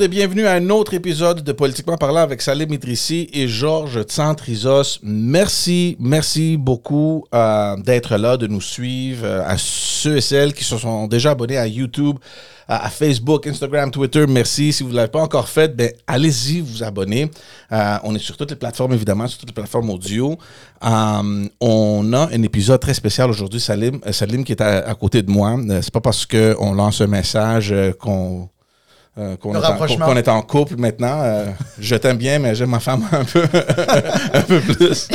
Et bienvenue à un autre épisode de Politiquement parlant avec Salim Idrissi et Georges Tsantrizos. Merci, merci beaucoup euh, d'être là, de nous suivre, euh, à ceux et celles qui se sont déjà abonnés à YouTube, à, Facebook, Instagram, Twitter. Merci. Si vous ne l'avez pas encore fait, ben, allez-y vous abonner. Euh, on est sur toutes les plateformes, évidemment, sur toutes les plateformes audio. On a un épisode très spécial aujourd'hui, Salim, Salim qui est à, côté de moi. C'est pas parce qu'on lance un message qu'on euh, qu'on est, en- est couple maintenant. Euh, je t'aime bien, mais j'aime ma femme un peu, un peu plus.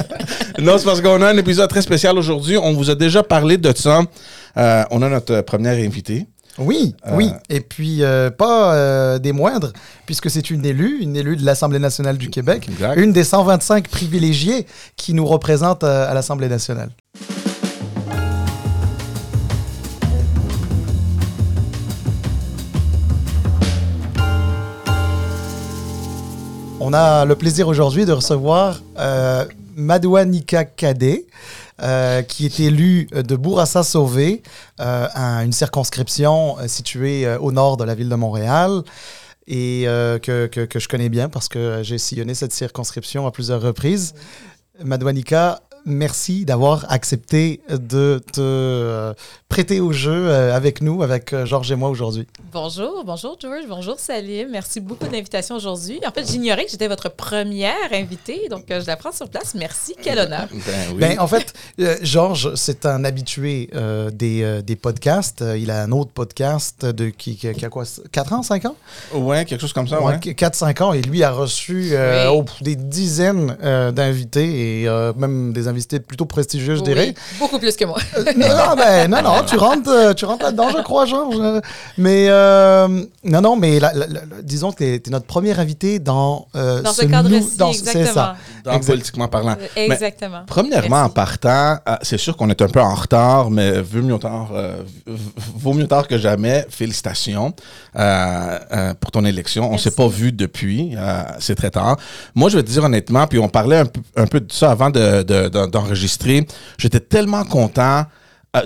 non, c'est parce qu'on a un épisode très spécial aujourd'hui. On vous a déjà parlé de ça. Euh, on a notre première invitée. Oui, Euh, oui. Et puis, pas des moindres, puisque c'est une élue, une élue de l'Assemblée nationale du Québec, Exact. une des 125 privilégiés qui nous représentent euh, à l'Assemblée nationale. On a le plaisir aujourd'hui de recevoir euh, Madouanika Kadé, euh, qui est élue de Bourassa-Sauvé, euh, à une circonscription euh, située euh, au nord de la ville de Montréal et euh, que- que je connais bien parce que j'ai sillonné cette circonscription à plusieurs reprises. Madouanika, merci d'avoir accepté de te euh, prêter au jeu euh, avec nous, avec euh, Georges et moi aujourd'hui. Bonjour, bonjour George, bonjour Salim. Merci beaucoup de l'invitation aujourd'hui. En fait, j'ignorais que j'étais votre première invitée, donc je la prends sur place. Merci, quel honneur. Ben oui. Ben, en fait, Georges, c'est un habitué euh, des, des podcasts. Il a un autre podcast de, qui, qui- qui a quoi 4 ans, 5 ans? Ouais, quelque chose comme ça, ouais. 4-5 ans. Et lui a reçu euh, Oui. oh, des dizaines euh, d'invités et euh, même des invités plutôt prestigieux, je dirais. Oui, beaucoup plus que moi. non, ben, non, non, tu rentres, euh, tu rentres là-dedans, je crois, Georges. Euh, Mais, euh, non, non, mais la- la- la- disons que tu es, notre premier invité dans, euh, Dans ce cadre-ci, C'est ça. Dans exact. politiquement parlant. Euh, Mais Exactement. Premièrement, Merci. en partant, euh, c'est sûr qu'on est un peu en retard, mais vaut mieux tard, euh, vaut mieux tard que jamais. Félicitations euh, euh, pour ton élection. On Merci. s'est pas vu depuis, euh, c'est très tard. Moi, je vais te dire honnêtement, puis on parlait un peu, un peu de ça avant de- de- de- d'enregistrer. J'étais tellement content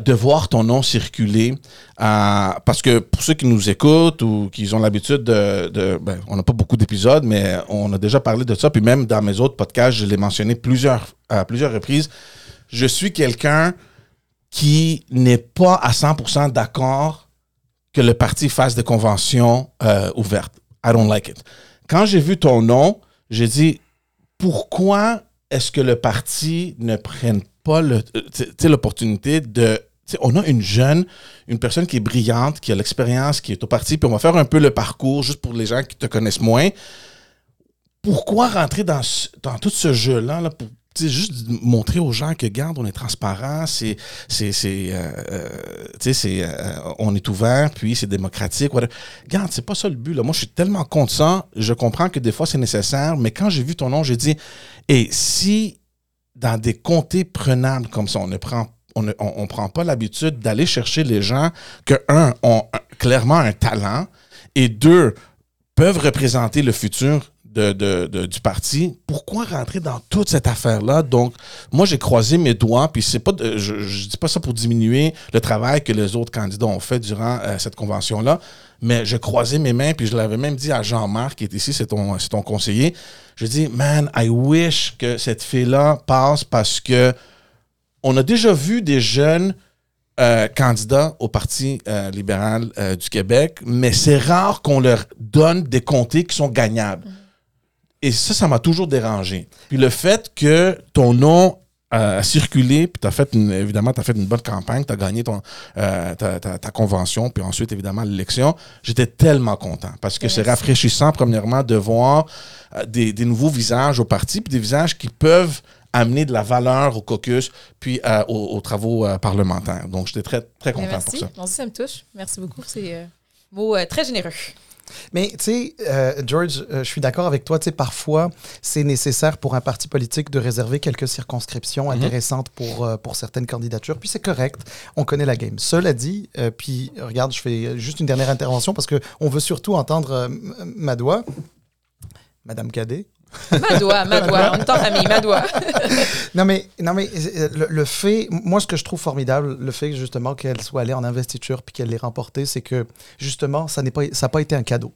de voir ton nom circuler. euh, parce que pour ceux qui nous écoutent ou qui ont l'habitude de... de- ben, on n'a pas beaucoup d'épisodes, mais on a déjà parlé de ça. Puis même dans mes autres podcasts, je l'ai mentionné plusieurs, à plusieurs reprises. Je suis quelqu'un qui n'est pas à 100% d'accord que le parti fasse des conventions euh, ouvertes. I don't like it. Quand j'ai vu ton nom, j'ai dit pourquoi est-ce que le parti ne prenne pas euh, l'opportunité de. tu sais, On a une jeune, une personne qui est brillante, qui a l'expérience, qui est au parti, puis on va faire un peu le parcours juste pour les gens qui te connaissent moins. Pourquoi rentrer dans, dans tout ce jeu-là là, pour juste montrer aux gens que, garde, on est transparent, c'est, c'est, c'est, euh, euh, c'est, on est ouvert, puis c'est démocratique. Garde, c'est pas ça le but. Là. Moi, je suis tellement contre ça. Je comprends que des fois, c'est nécessaire, mais quand j'ai vu ton nom, j'ai dit, et si dans des comtés prenables comme ça, on ne prend on ne on, prend pas l'habitude d'aller chercher les gens que, un, ont clairement un talent, et deux, peuvent représenter le futur de, de- du parti, pourquoi rentrer dans toute cette affaire-là? Donc, moi, j'ai croisé mes doigts, puis c'est pas, de- je, je dis pas ça pour diminuer le travail que les autres candidats ont fait durant euh, cette convention-là, mais j'ai croisé mes mains, puis je l'avais même dit à Jean-Marc, qui est ici, c'est ton, conseiller. Je dis, man, I wish que cette fille-là passe parce que on a déjà vu des jeunes euh, candidats au Parti euh, libéral euh, du Québec, mais c'est rare qu'on leur donne des comtés qui sont gagnables. Et ça, ça m'a toujours dérangé. Puis le fait que ton nom euh, circulé, puis t'as fait une, évidemment, tu as fait une bonne campagne, tu as gagné ton, euh, ta, ta- ta convention, puis ensuite, évidemment, l'élection, j'étais tellement content parce que c'est Merci. rafraîchissant, premièrement, de voir euh, des, des nouveaux visages au parti, puis des visages qui peuvent amener de la valeur au caucus, puis euh, aux, aux travaux euh, parlementaires. Donc, j'étais très, très content merci. pour ça. Bon, ça me touche. Merci beaucoup. C'est euh, mot très généreux. Mais tu sais, euh, George, euh, je suis d'accord avec toi. Tu sais, parfois, c'est nécessaire pour un parti politique de réserver quelques circonscriptions intéressantes pour, euh, pour certaines candidatures. Puis c'est correct. On connaît la game. Cela dit, puis regarde, je fais juste une dernière intervention parce qu'on veut surtout entendre Madoua, Madame Cadet. Madoua, Madoua, on est en famille, Madoua. non, mais, non, mais euh, le, le fait, moi, ce que je trouve formidable, le fait justement qu'elle soit allée en investiture puis qu'elle l'ait remporté, c'est que justement, ça n'a pas, ça pas été un cadeau.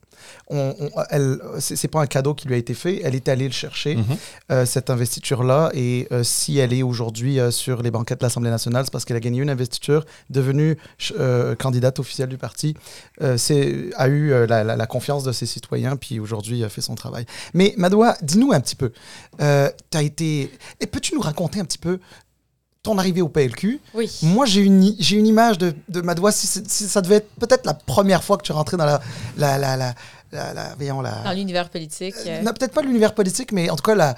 On, on, elle, c'est pas un cadeau qui lui a été fait. Elle est allée le chercher, Mhm. euh, cette investiture-là. Et euh, si elle est aujourd'hui euh, sur les banquettes de l'Assemblée nationale, c'est parce qu'elle a gagné une investiture, devenue euh, candidate officielle du parti, euh, c'est, a eu euh, la, la- la confiance de ses citoyens, puis aujourd'hui a fait son travail. Mais Madoua, dis-nous un petit peu. Euh, t'as été. Et peux-tu nous raconter un petit peu ton arrivée au PLQ Oui. Moi, j'ai une, j'ai une image de, de Madoua. Si, si ça devait être peut-être la première fois que tu rentrais dans la. la, la, la, la, la- voyons, la- Dans l'univers politique. euh, non, peut-être pas l'univers politique, mais en tout cas, la,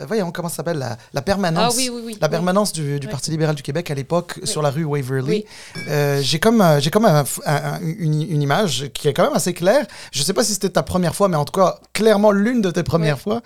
euh, voyons, comment ça s'appelle la, la permanence. Ah oui, oui, oui. La permanence du, du. Parti libéral du Québec à l'époque sur la rue Waverly. Euh, j'ai comme, euh, j'ai comme un- un- une, une image qui est quand même assez claire. Je sais pas si c'était ta première fois, mais en tout cas, clairement l'une de tes premières fois.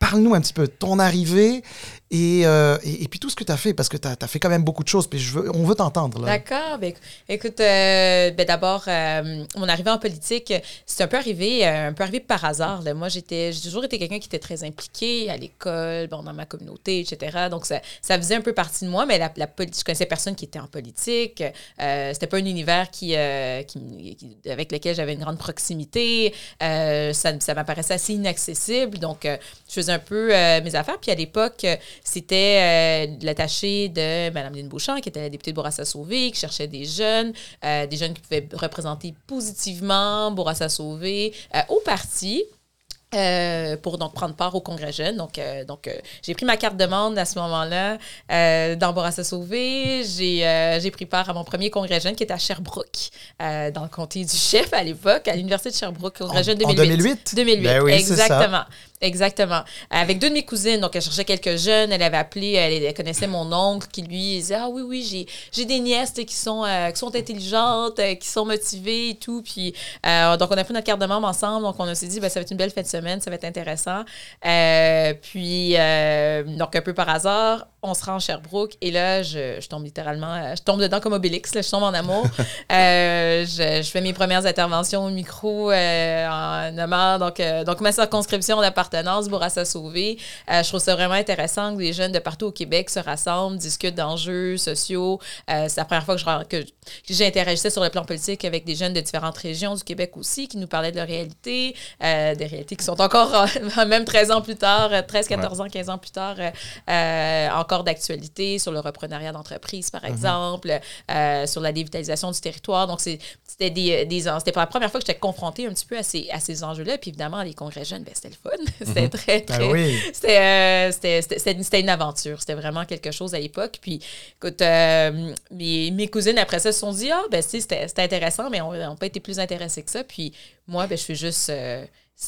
Parle-nous un petit peu de ton arrivée et, euh, et, et puis tout ce que tu as fait, parce que tu as, fait quand même beaucoup de choses, puis on veut t'entendre. D'accord. Ben, écou- écoute, euh, ben, d'abord, euh, mon arrivée en politique, c'est un peu arrivé, un peu arrivé par hasard. là. Moi, j'ai toujours été quelqu'un qui était très impliqué à l'école, dans ma communauté, etc. Donc, ça, faisait un peu partie de moi, mais la, la je connaissais personne qui était en politique. C'était pas un univers qui, avec lequel j'avais une grande proximité. Ça, ça m'apparaissait assez inaccessible. Donc, je faisais un peu mes affaires. Puis à l'époque, c'était euh, l'attaché de Mme Lynne Beauchamp, qui était la députée de Bourassa-Sauvé, qui cherchait des jeunes, euh, des jeunes qui pouvaient représenter positivement Bourassa-Sauvé euh, au parti. euh, pour donc prendre part au congrès jeune. Donc, euh, donc euh, j'ai pris ma carte de membre à ce moment-là dans Bourassa Sauvé. J'ai j'ai pris part à mon premier congrès jeune qui était à Sherbrooke, dans le comté du chef à l'époque, à l'Université de Sherbrooke, congrès En- jeune en 2008. 2008? 2008, Ben oui, exactement. Exactement. Avec deux de mes cousines, donc elle cherchait quelques jeunes, elle avait appelé, elle, connaissait mon oncle qui lui disait Ah oui, oui, j'ai, des nièces qui sont, euh, qui sont intelligentes, euh, qui sont motivées et tout. Puis, euh, donc on a pris notre carte de membre ensemble, donc on s'est dit ben, Ça va être une belle fin de semaine, ça va être intéressant. Euh, puis, donc un peu par hasard, on se rend à Sherbrooke et là, je, je tombe littéralement, euh, je tombe dedans comme Obélix, là, je tombe en amour. Euh, je, je fais mes premières interventions au micro euh, en nommant donc, euh, donc ma circonscription d'appartenance, Bourassa Sauvé. Je trouve ça vraiment intéressant que des jeunes de partout au Québec se rassemblent, discutent d'enjeux sociaux. C'est la première fois que je- que, j'interagissais sur le plan politique avec des jeunes de différentes régions du Québec aussi qui nous parlaient de leur réalité, des réalités qui sont encore, même 13 ans plus tard, euh, 13, 14 ans, 15 ans plus tard, euh, encore d'actualité sur le reprenariat d'entreprise, par exemple, euh, sur la dévitalisation du territoire. Donc, c'était des, des, c'était pour la première fois que j'étais confrontée un petit peu à ces, à ces enjeux-là. Puis évidemment, les congrès jeunes, ben, c'était le fun. c'était très, Ben très... oui. C'était, euh, c'était, une aventure. C'était vraiment quelque chose à l'époque. Puis, écoute, euh, mes, mes cousines, après ça, se sont dit, ah, ben, c'était, c'était intéressant, mais on n'a pas été plus intéressés que ça. Puis, moi, ben, je suis juste.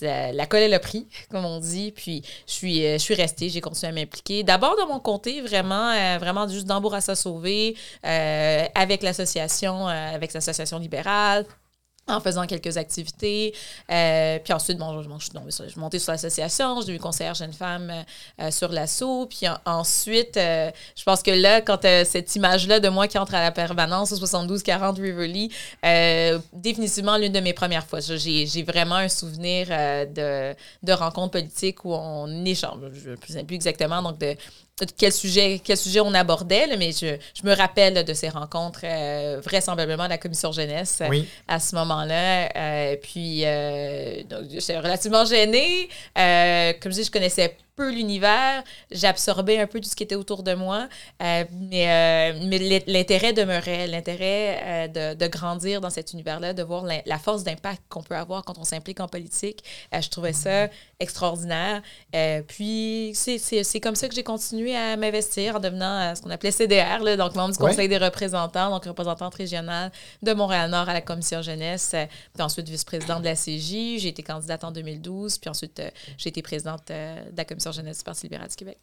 La, colle et le prix, comme on dit. Puis, je suis, euh, je restée, j'ai continué à m'impliquer. D'abord dans mon comté, vraiment, euh, vraiment juste dans Bourassa Sauvé, euh, avec l'association, avec l'association libérale en faisant quelques activités. Euh, puis ensuite, bon, je, je, je suis montée sur l'association, j'ai eu conseillère jeune femme euh, sur l'assaut. Puis en- ensuite, euh, je pense que là, quand cette image-là de moi qui entre à la permanence au 72-40 Riverly, euh, définitivement l'une de mes premières fois. J'ai vraiment un souvenir de, de rencontres politiques où on échange, je ne sais plus exactement, donc quel sujet, quel sujet on abordait, là, mais je, je me rappelle là, de ces rencontres, euh, vraisemblablement à la commission jeunesse Oui. à ce moment-là. Euh, puis, euh, donc, j'étais relativement gênée. Comme je dis, je connaissais peu l'univers. J'absorbais un peu tout ce qui était autour de moi. Euh, mais euh, mais l'in- l'intérêt demeurait, l'intérêt euh, de, de grandir dans cet univers-là, de voir la, la force d'impact qu'on peut avoir quand on s'implique en politique. Je trouvais ça extraordinaire. Puis, c'est- comme ça que j'ai continué à m'investir en devenant ce qu'on appelait CDR, là, donc membre du Ouais. Conseil des représentants, donc représentante régionale de Montréal-Nord à la Commission jeunesse, puis ensuite vice-présidente de la CJ. J'ai été candidate en 2012, puis ensuite j'ai été présidente de la Commission jeunesse du Parti libéral du Québec.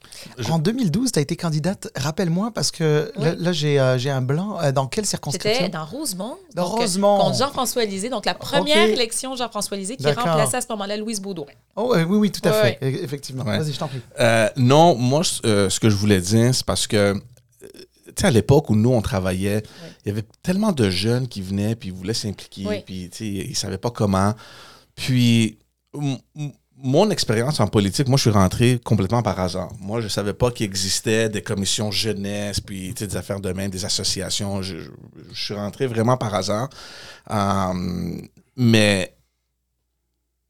En 2012, tu as été candidate. Rappelle-moi, parce que là, Oui. là, j'ai euh, j'ai un blanc. Euh, dans quelle circonscription J'étais dans Rosemont. Dans donc, euh, Rosemont. Contre Jean-François Lisée, donc la première Ok. élection Jean-François Lisée qui remplaçait à ce moment-là Louise Baudouin. Oh, euh, oui, oui, tout à Ouais, fait. E- Effectivement. Ouais. Vas-y, je t'en prie. Euh, non, moi, euh, ce que je voulais dire, c'est parce que, tu sais, à l'époque où nous, on travaillait, il y avait tellement de jeunes qui venaient, puis ils voulaient s'impliquer, Oui. puis, tu sais, ils ne savaient pas comment. Puis, mon expérience en politique, moi, je suis rentré complètement par hasard. Moi, je savais pas qu'il existait des commissions jeunesse, puis des affaires de main, des associations. Je, suis rentré vraiment par hasard. Euh, mais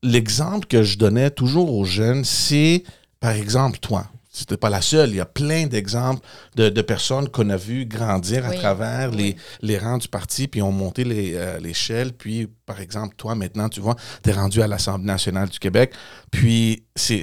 l'exemple que je donnais toujours aux jeunes, c'est, par exemple, toi. C'était pas la seule. Il y a plein d'exemples de, de personnes qu'on a vues grandir à travers Oui. les, les rangs du parti, puis ont monté euh, l'échelle. Puis, par exemple, toi, maintenant, tu vois, tu es rendu à l'Assemblée nationale du Québec. Puis, c'est,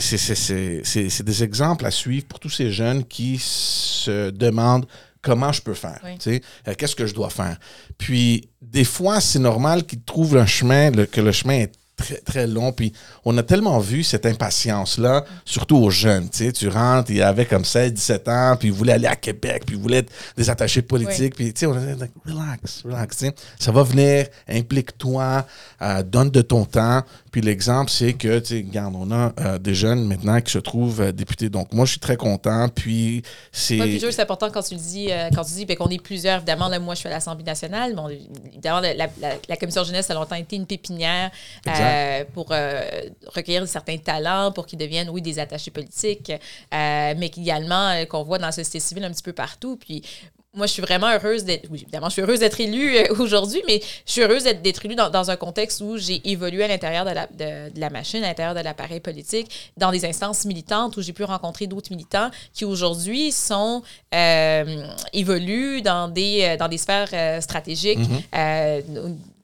des exemples à suivre pour tous ces jeunes qui se demandent comment je peux faire, Oui. euh, qu'est-ce que je dois faire? Puis, des fois, c'est normal qu'ils trouvent un chemin, le- que le chemin est très, très long. Puis, on a tellement vu cette impatience-là, surtout aux jeunes. Tu sais, tu rentres, il y avait comme 16, 17 ans, puis ils voulaient aller à Québec, puis ils voulaient être des attachés politiques. Puis, tu sais, on a dit, relax, relax. tu sais. Ça va venir, implique-toi, euh, donne de ton temps. Puis, l'exemple, c'est que, tu sais, regarde, on a euh, des jeunes maintenant qui se trouvent euh, députés. Donc, moi, je suis très content. Puis, c'est. Ouais, Joe, c'est important quand tu le dis, euh, quand tu dis ben, qu'on est plusieurs. Évidemment, là, moi, je suis à l'Assemblée nationale. mais on- évidemment, la, la- la commission jeunesse a longtemps été une pépinière euh, pour euh, recueillir certains talents, pour qu'ils deviennent, oui, des attachés politiques, euh, mais également qu'on voit dans la société civile un petit peu partout. Puis moi, je suis vraiment heureuse d'être. Oui, évidemment, je suis heureuse d'être élue aujourd'hui, mais je suis heureuse d'être, élue dans, dans un contexte où j'ai évolué à l'intérieur de la, de, de la machine, à l'intérieur de l'appareil politique, dans des instances militantes où j'ai pu rencontrer d'autres militants qui aujourd'hui sont euh, évoluent dans des, dans des sphères euh, stratégiques. euh,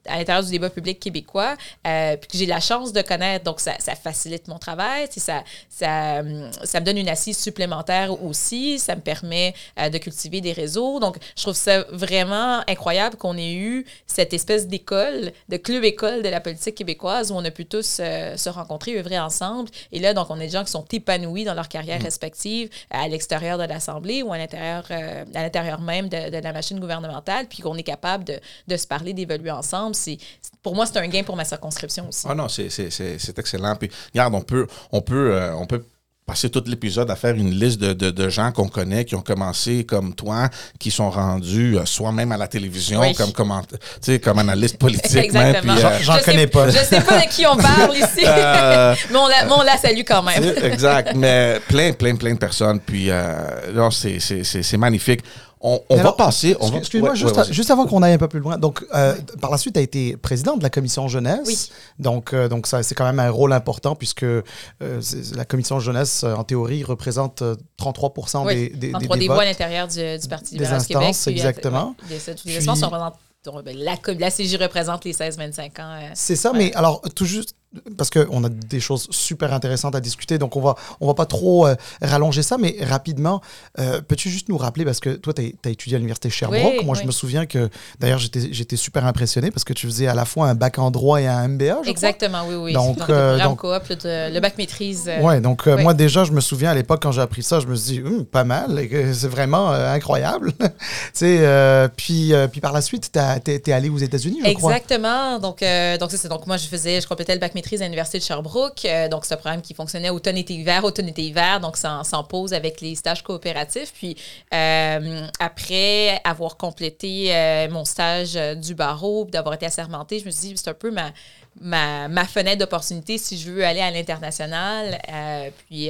à l'intérieur du débat public québécois, euh, puis que j'ai la chance de connaître. Donc, ça, ça facilite mon travail, ça, ça, hum, ça me donne une assise supplémentaire aussi, ça me permet euh, de cultiver des réseaux. Donc, je trouve ça vraiment incroyable qu'on ait eu cette espèce d'école, de club-école de la politique québécoise où on a pu tous euh, se rencontrer, œuvrer ensemble. Et là, donc, on a des gens qui sont épanouis dans leur carrière respective à l'extérieur de l'Assemblée ou à l'intérieur, euh, à l'intérieur même de, de la machine gouvernementale, puis qu'on est capable de, de se parler, d'évoluer ensemble. C'est, pour moi, c'est un gain pour ma circonscription aussi. Ah non, c'est, c'est, c'est, c'est excellent. Puis, regarde, on peut, on peut, euh, on peut passer tout l'épisode à faire une liste de, de, de gens qu'on connaît qui ont commencé comme toi, qui sont rendus euh, soit même à la télévision, Oui. comme, comment, tu sais, comme analyste politique. même, Exactement. puis, euh, J'en connais pas. Je sais pas de qui on parle ici, Euh, mais, on la, mais on la salue quand même. exact. Mais plein, plein, plein de personnes. Puis, euh, non, c'est, c'est, c'est, c'est magnifique. On, va passer. On Excuse- va, Excuse-moi, ouais, juste, ouais, juste avant qu'on aille un peu plus loin. Donc, euh, par la suite, tu as été président de la commission jeunesse. Oui. Donc, euh, donc ça, c'est quand même un rôle important puisque euh, la commission jeunesse, en théorie, représente euh, 33 Oui, des, des, en des- trois des des votes. voix à l'intérieur du, du Parti Des libéral du Québec. instances, puis, exactement. ouais, des- Puis- représentés- ben, la, la CJ représente les 16-25 ans. euh, C'est ça, mais alors, tout juste, parce qu'on a des choses super intéressantes à discuter, donc on va, on va pas trop euh, rallonger ça, mais rapidement, euh, peux-tu juste nous rappeler, parce que toi, tu as, étudié à l'Université Sherbrooke, Oui, moi oui. je me souviens que, d'ailleurs, j'étais super impressionné parce que tu faisais à la fois un bac en droit et un MBA, je crois. Exactement, oui, oui. Donc, Donc, le euh, donc- coop, le, le bac maîtrise. Ouais, donc oui. moi déjà, je me souviens à l'époque quand j'ai appris ça, je me suis dit, Hum, pas mal, c'est vraiment incroyable. puis, puis par la suite, tu es, allé aux États-Unis, je crois. Exactement. Donc, euh, donc c'est. Donc, moi, je faisais, je complétais le bac maîtrise à l'Université de Sherbrooke. Euh, donc, c'est un programme qui fonctionnait automne, été, hiver, automne, été, hiver. Donc, sans, sans pause avec les stages coopératifs. Puis, euh, après avoir complété euh, mon stage du barreau, d'avoir été assermenté, je me suis dit, c'est un peu ma, ma, fenêtre d'opportunité si je veux aller à l'international. Puis,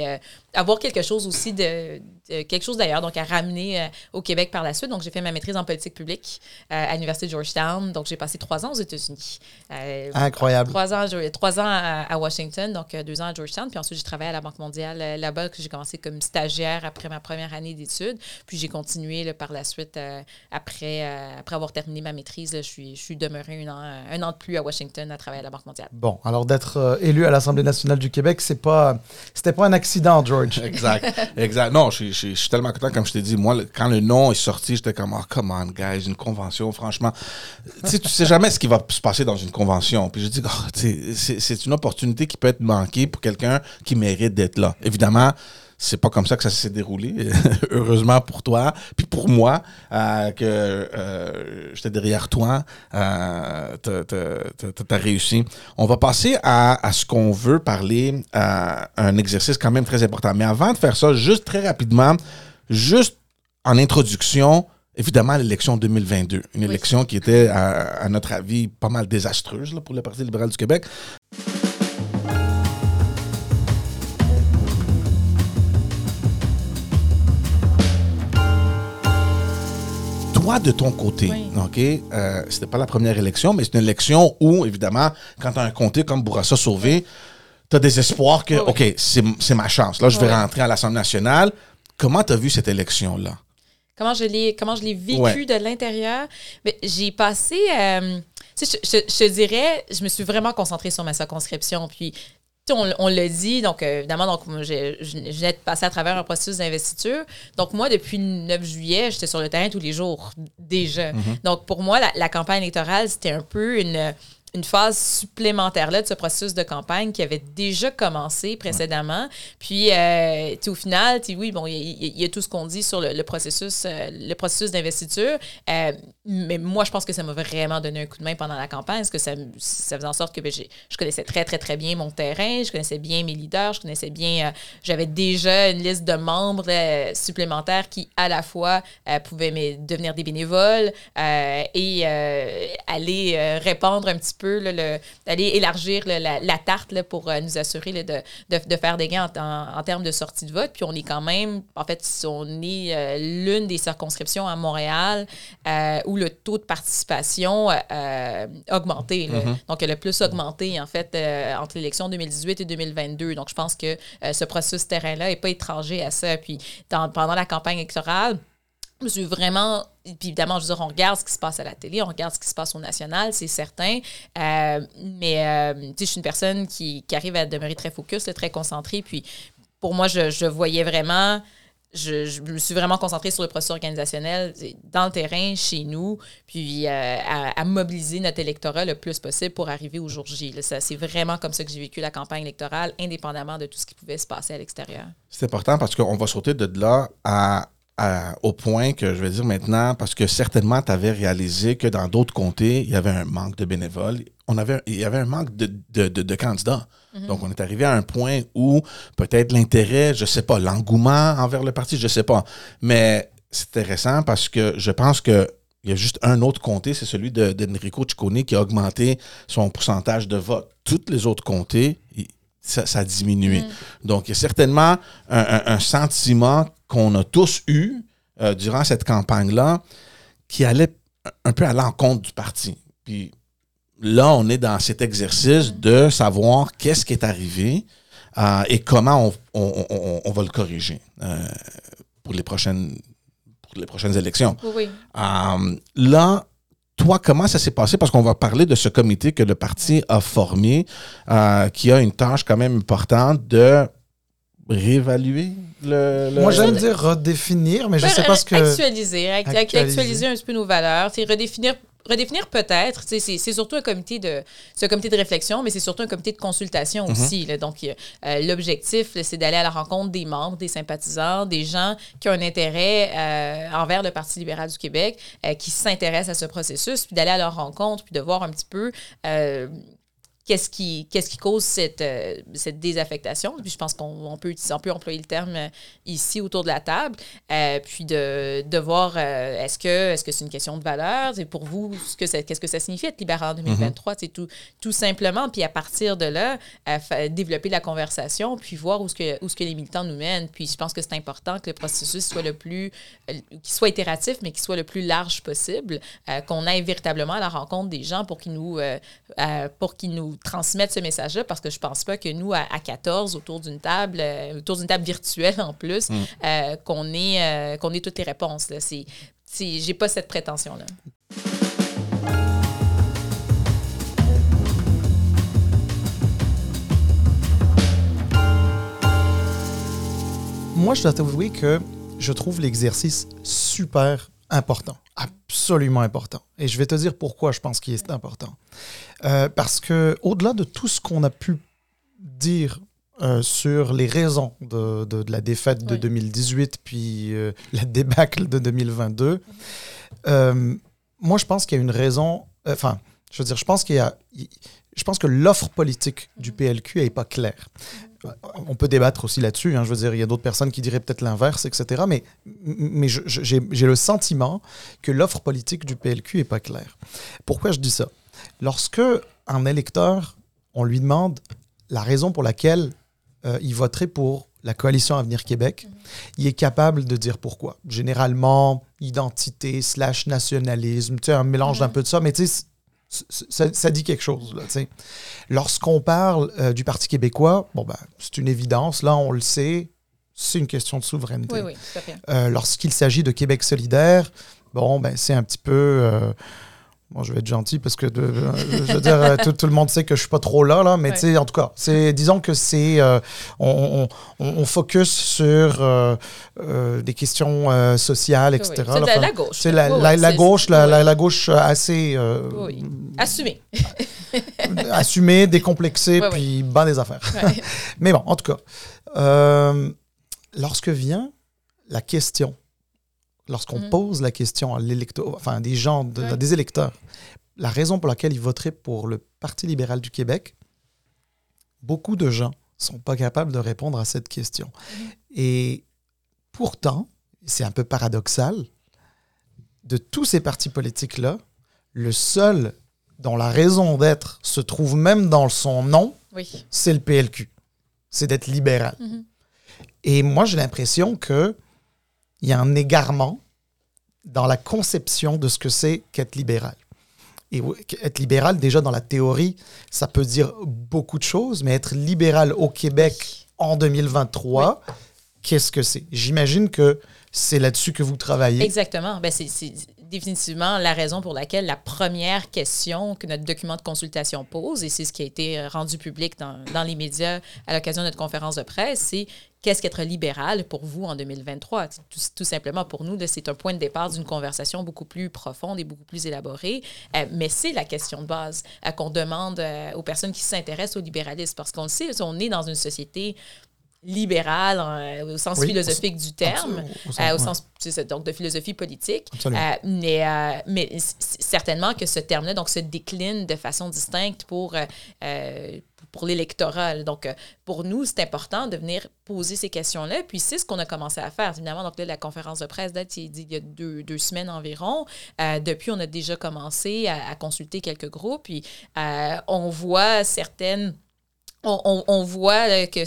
avoir quelque chose aussi de, de- quelque chose d'ailleurs, donc à ramener euh, au Québec par la suite. Donc, j'ai fait ma maîtrise en politique publique euh, à l'Université de Georgetown. Donc, j'ai passé trois ans aux États-Unis. Euh, Incroyable. Trois ans, à- trois ans à, à Washington, donc euh, deux ans à Georgetown. Puis ensuite, j'ai travaillé à la Banque mondiale euh, là-bas, que j'ai commencé comme stagiaire après ma première année d'études. Puis j'ai continué là, par la suite, euh, après, euh, après avoir terminé ma maîtrise, là, je, suis, je suis demeurée un an, euh, un an de plus à Washington à travailler à la Banque mondiale. Bon, alors d'être euh, élu à l'Assemblée nationale du Québec, c'est pas, c'était pas un accident, George. Exact, exact. Non, je suis- je suis tellement content, comme je t'ai dit. Moi, quand le nom est sorti, j'étais comme, oh, come on, guys, une convention, franchement. Tu sais, tu sais jamais ce qui va se passer dans une convention. Puis je dis, oh, c'est une opportunité qui peut être manquée pour quelqu'un qui mérite d'être là. Évidemment, c'est pas comme ça que ça s'est déroulé. Heureusement pour toi, puis pour moi, euh, que euh, j'étais derrière toi, euh, t'as- réussi. On va passer à, à ce qu'on veut parler, à un exercice quand même très important. Mais avant de faire ça, juste très rapidement, juste en introduction, évidemment, l'élection 2022. Une Oui. élection qui était, à, à notre avis, pas mal désastreuse là, pour le Parti libéral du Québec. Toi, de ton côté, Oui. OK, euh, c'était pas la première élection, mais c'est une élection où, évidemment, quand tu as un comté comme Bourassa Sauvé, tu as des espoirs que, oui. OK, c'est ma chance. Là, je vais rentrer à l'Assemblée nationale. Comment tu as vu cette élection-là? Comment je l'ai comment je l'ai vécu Ouais. de l'intérieur? Mais j'ai passé euh, je, je- je te dirais je me suis vraiment concentrée sur ma circonscription puis on, on l'a dit, donc euh, évidemment, donc, moi, je, je, je venais de passer à travers un processus d'investiture. Donc, moi, depuis le 9 juillet, j'étais sur le terrain tous les jours, déjà. Donc, pour moi, la, la campagne électorale, c'était un peu une, une phase supplémentaire là, de ce processus de campagne qui avait déjà commencé précédemment. Puis, euh, au final, oui, bon, il y, a- il y a tout ce qu'on dit sur le, le processus, euh, le processus d'investiture. Euh, mais moi, je pense que ça m'a vraiment donné un coup de main pendant la campagne, parce que ça, ça faisait en sorte que j'ai- je connaissais très, très, très bien mon terrain, je connaissais bien mes leaders, je connaissais bien, j'avais déjà une liste de membres supplémentaires qui, à la fois, pouvaient devenir des bénévoles et aller répandre un petit peu, là, le, aller élargir là, la, la tarte là, pour euh, nous assurer là, de, de, de faire des gains en, en- en termes de sortie de vote. Puis on est quand même, en fait, on est euh, l'une des circonscriptions à Montréal euh, où le taux de participation euh, a augmenté. Donc, le plus augmenté, en fait, entre l'élection 2018 et 2022. Donc, je pense que ce processus terrain-là n'est pas étranger à ça. Puis, dans- pendant la campagne électorale, je me suis vraiment. Puis évidemment, je veux dire, on regarde ce qui se passe à la télé, on regarde ce qui se passe au national, c'est certain. Euh, mais, euh, je suis une personne qui, qui arrive à demeurer très focus, très concentrée. Puis pour moi, je, je voyais vraiment. Je, je me suis vraiment concentrée sur le processus organisationnel dans le terrain, chez nous, puis euh, à, à mobiliser notre électorat le plus possible pour arriver au jour J. C'est vraiment comme ça que j'ai vécu la campagne électorale, indépendamment de tout ce qui pouvait se passer à l'extérieur. C'est important parce qu'on va sauter de là à, à- au point que je vais dire maintenant, parce que certainement, tu avais réalisé que dans d'autres comtés, il y avait un manque de bénévoles. On avait, il y avait un manque de, de- de- de candidats. Donc, on est arrivé à un point où peut-être l'intérêt, je sais pas, l'engouement envers le parti, je sais pas. Mais c'est intéressant parce que je pense que il y a juste un autre comté, c'est celui de- d'Enrico Ciccone qui a augmenté son pourcentage de vote. Toutes les autres comtés, ça, ça a diminué. Donc, il y a certainement un, un- un sentiment qu'on a tous eu euh, durant cette campagne-là qui allait un peu à l'encontre du parti. Puis là, on est dans cet exercice de savoir qu'est-ce qui est arrivé euh, et comment on, on- on- on va le corriger euh, pour, les prochaines, pour les prochaines élections. Oui, là, toi, comment ça s'est passé? Parce qu'on va parler de ce comité que le parti a formé, euh, qui a une tâche quand même importante de réévaluer le... le- Moi, j'aime dire redéfinir, mais je Ben, sais pas ce que. Actualiser, act- Actualiser. actualiser un petit peu nos valeurs, redéfinir. Redéfinir peut-être, c'est surtout un comité de c'est un comité de réflexion, mais c'est surtout un comité de consultation Mhm. aussi. là. donc, euh, l'objectif, c'est d'aller à la rencontre des membres, des sympathisants, des gens qui ont un intérêt euh, envers le Parti libéral du Québec, euh, qui s'intéressent à ce processus, puis d'aller à leur rencontre, puis de voir un petit peu qu'est-ce qui, qu'est-ce qui cause cette, euh, cette désaffectation. Puis je pense qu'on on peut, utiliser- on peut employer le terme euh, ici autour de la table. Euh, puis de, de voir euh, est-ce que est-ce que c'est une question de valeur? C'est pour vous ce qu'est-ce que ça signifie être libéral en 2023 c'est tout tout simplement. Puis à partir de là développer la conversation puis voir où ce que où ce que les militants nous mènent. Puis je pense que c'est important que le processus soit le plus qu'il soit itératif mais qu'il soit le plus large possible qu'on aille véritablement à la rencontre des gens pour qu'ils nous pour qu'ils nous transmettent ce message-là parce que je pense pas que nous à, à 14 autour d'une table euh, autour d'une table virtuelle en plus euh, qu'on ait euh, qu'on ait toutes les réponses là. C'est c'est- j'ai pas cette prétention là Moi, je dois t'avouer que je trouve l'exercice super important, absolument important. Et je vais te dire pourquoi je pense qu'il est important. Euh, parce que au-delà de tout ce qu'on a pu dire euh, sur les raisons de, de- de la défaite de Oui. 2018 puis euh, la débâcle de 2022, euh, moi, je pense qu'il y a une raison. Enfin, je veux dire, je pense qu'il y a. Je pense que l'offre politique du PLQ n'est pas claire. On peut débattre aussi là-dessus. hein, je veux dire, il y a d'autres personnes qui diraient peut-être l'inverse, etc. Mais, mais j'ai le sentiment que l'offre politique du PLQ n'est pas claire. Pourquoi je dis ça? Lorsque un électeur, on lui demande la raison pour laquelle euh, il voterait pour la coalition Avenir Québec, il est capable de dire pourquoi. Généralement, identité slash nationalisme, tu sais, un mélange d'un peu de ça, mais tu sais, ça, ça dit quelque chose. Lorsqu'on parle euh, du Parti québécois, bon, ben, c'est une évidence, là, on le sait, c'est une question de souveraineté. Oui, oui. Euh, Lorsqu'il s'agit de Québec solidaire, bon, ben, c'est un petit peu. Bon, je vais être gentil parce que de- euh, je veux dire, euh, tout, tout le monde sait que je suis pas trop là, là mais Ouais. en tout cas, c'est, disons que c'est. euh, on, on, on- focus sur euh, euh, des questions sociales, etc. oui. C'est la, Enfin, la gauche. c'est la, Oui, la- oui, la c'est- gauche, la, oui, la- la gauche assez oui. Assumé. assumée, décomplexée, puis ban des affaires. Mais bon, en tout cas, lorsque vient la question, lorsqu'on Mhm. pose la question à l'électeur, enfin des gens, de- Ouais. des électeurs, la raison pour laquelle ils voteraient pour le Parti libéral du Québec, beaucoup de gens sont pas capables de répondre à cette question. Mhm. Et pourtant, c'est un peu paradoxal, de tous ces partis politiques-là, le seul dont la raison d'être se trouve même dans son nom, Oui. c'est le PLQ. C'est d'être libéral. Mhm. Et moi, j'ai l'impression que il y a un égarement dans la conception de ce que c'est qu'être libéral. Et être libéral, déjà dans la théorie, ça peut dire beaucoup de choses, mais être libéral au Québec en 2023, qu'est-ce que c'est? J'imagine que c'est là-dessus que vous travaillez? Exactement. Ben, c'est définitivement la raison pour laquelle la première question que notre document de consultation pose, et c'est ce qui a été euh, rendu public dans, les médias à l'occasion de notre conférence de presse, c'est qu'est-ce qu'être libéral pour vous en 2023? Tout, tout simplement pour nous, c'est un point de départ d'une conversation beaucoup plus profonde et beaucoup plus élaborée, Euh, mais c'est la question de base euh, qu'on demande aux personnes qui s'intéressent au libéralisme, parce qu'on le sait, on est dans une société libérale euh, au sens Oui, philosophique du terme, Au- au sens- euh, au sens donc de philosophie politique. Euh, mais mais certainement que ce terme-là donc se décline de façon distincte pour pour l'électoral. Donc pour nous, c'est important de venir poser ces questions-là. Puis c'est ce qu'on a commencé à faire. Évidemment, donc là, la conférence de presse date il il y a deux, deux semaines environ. Euh, depuis, on a déjà commencé à, à consulter quelques groupes. Puis euh, on voit certaines on, on- on voit euh, que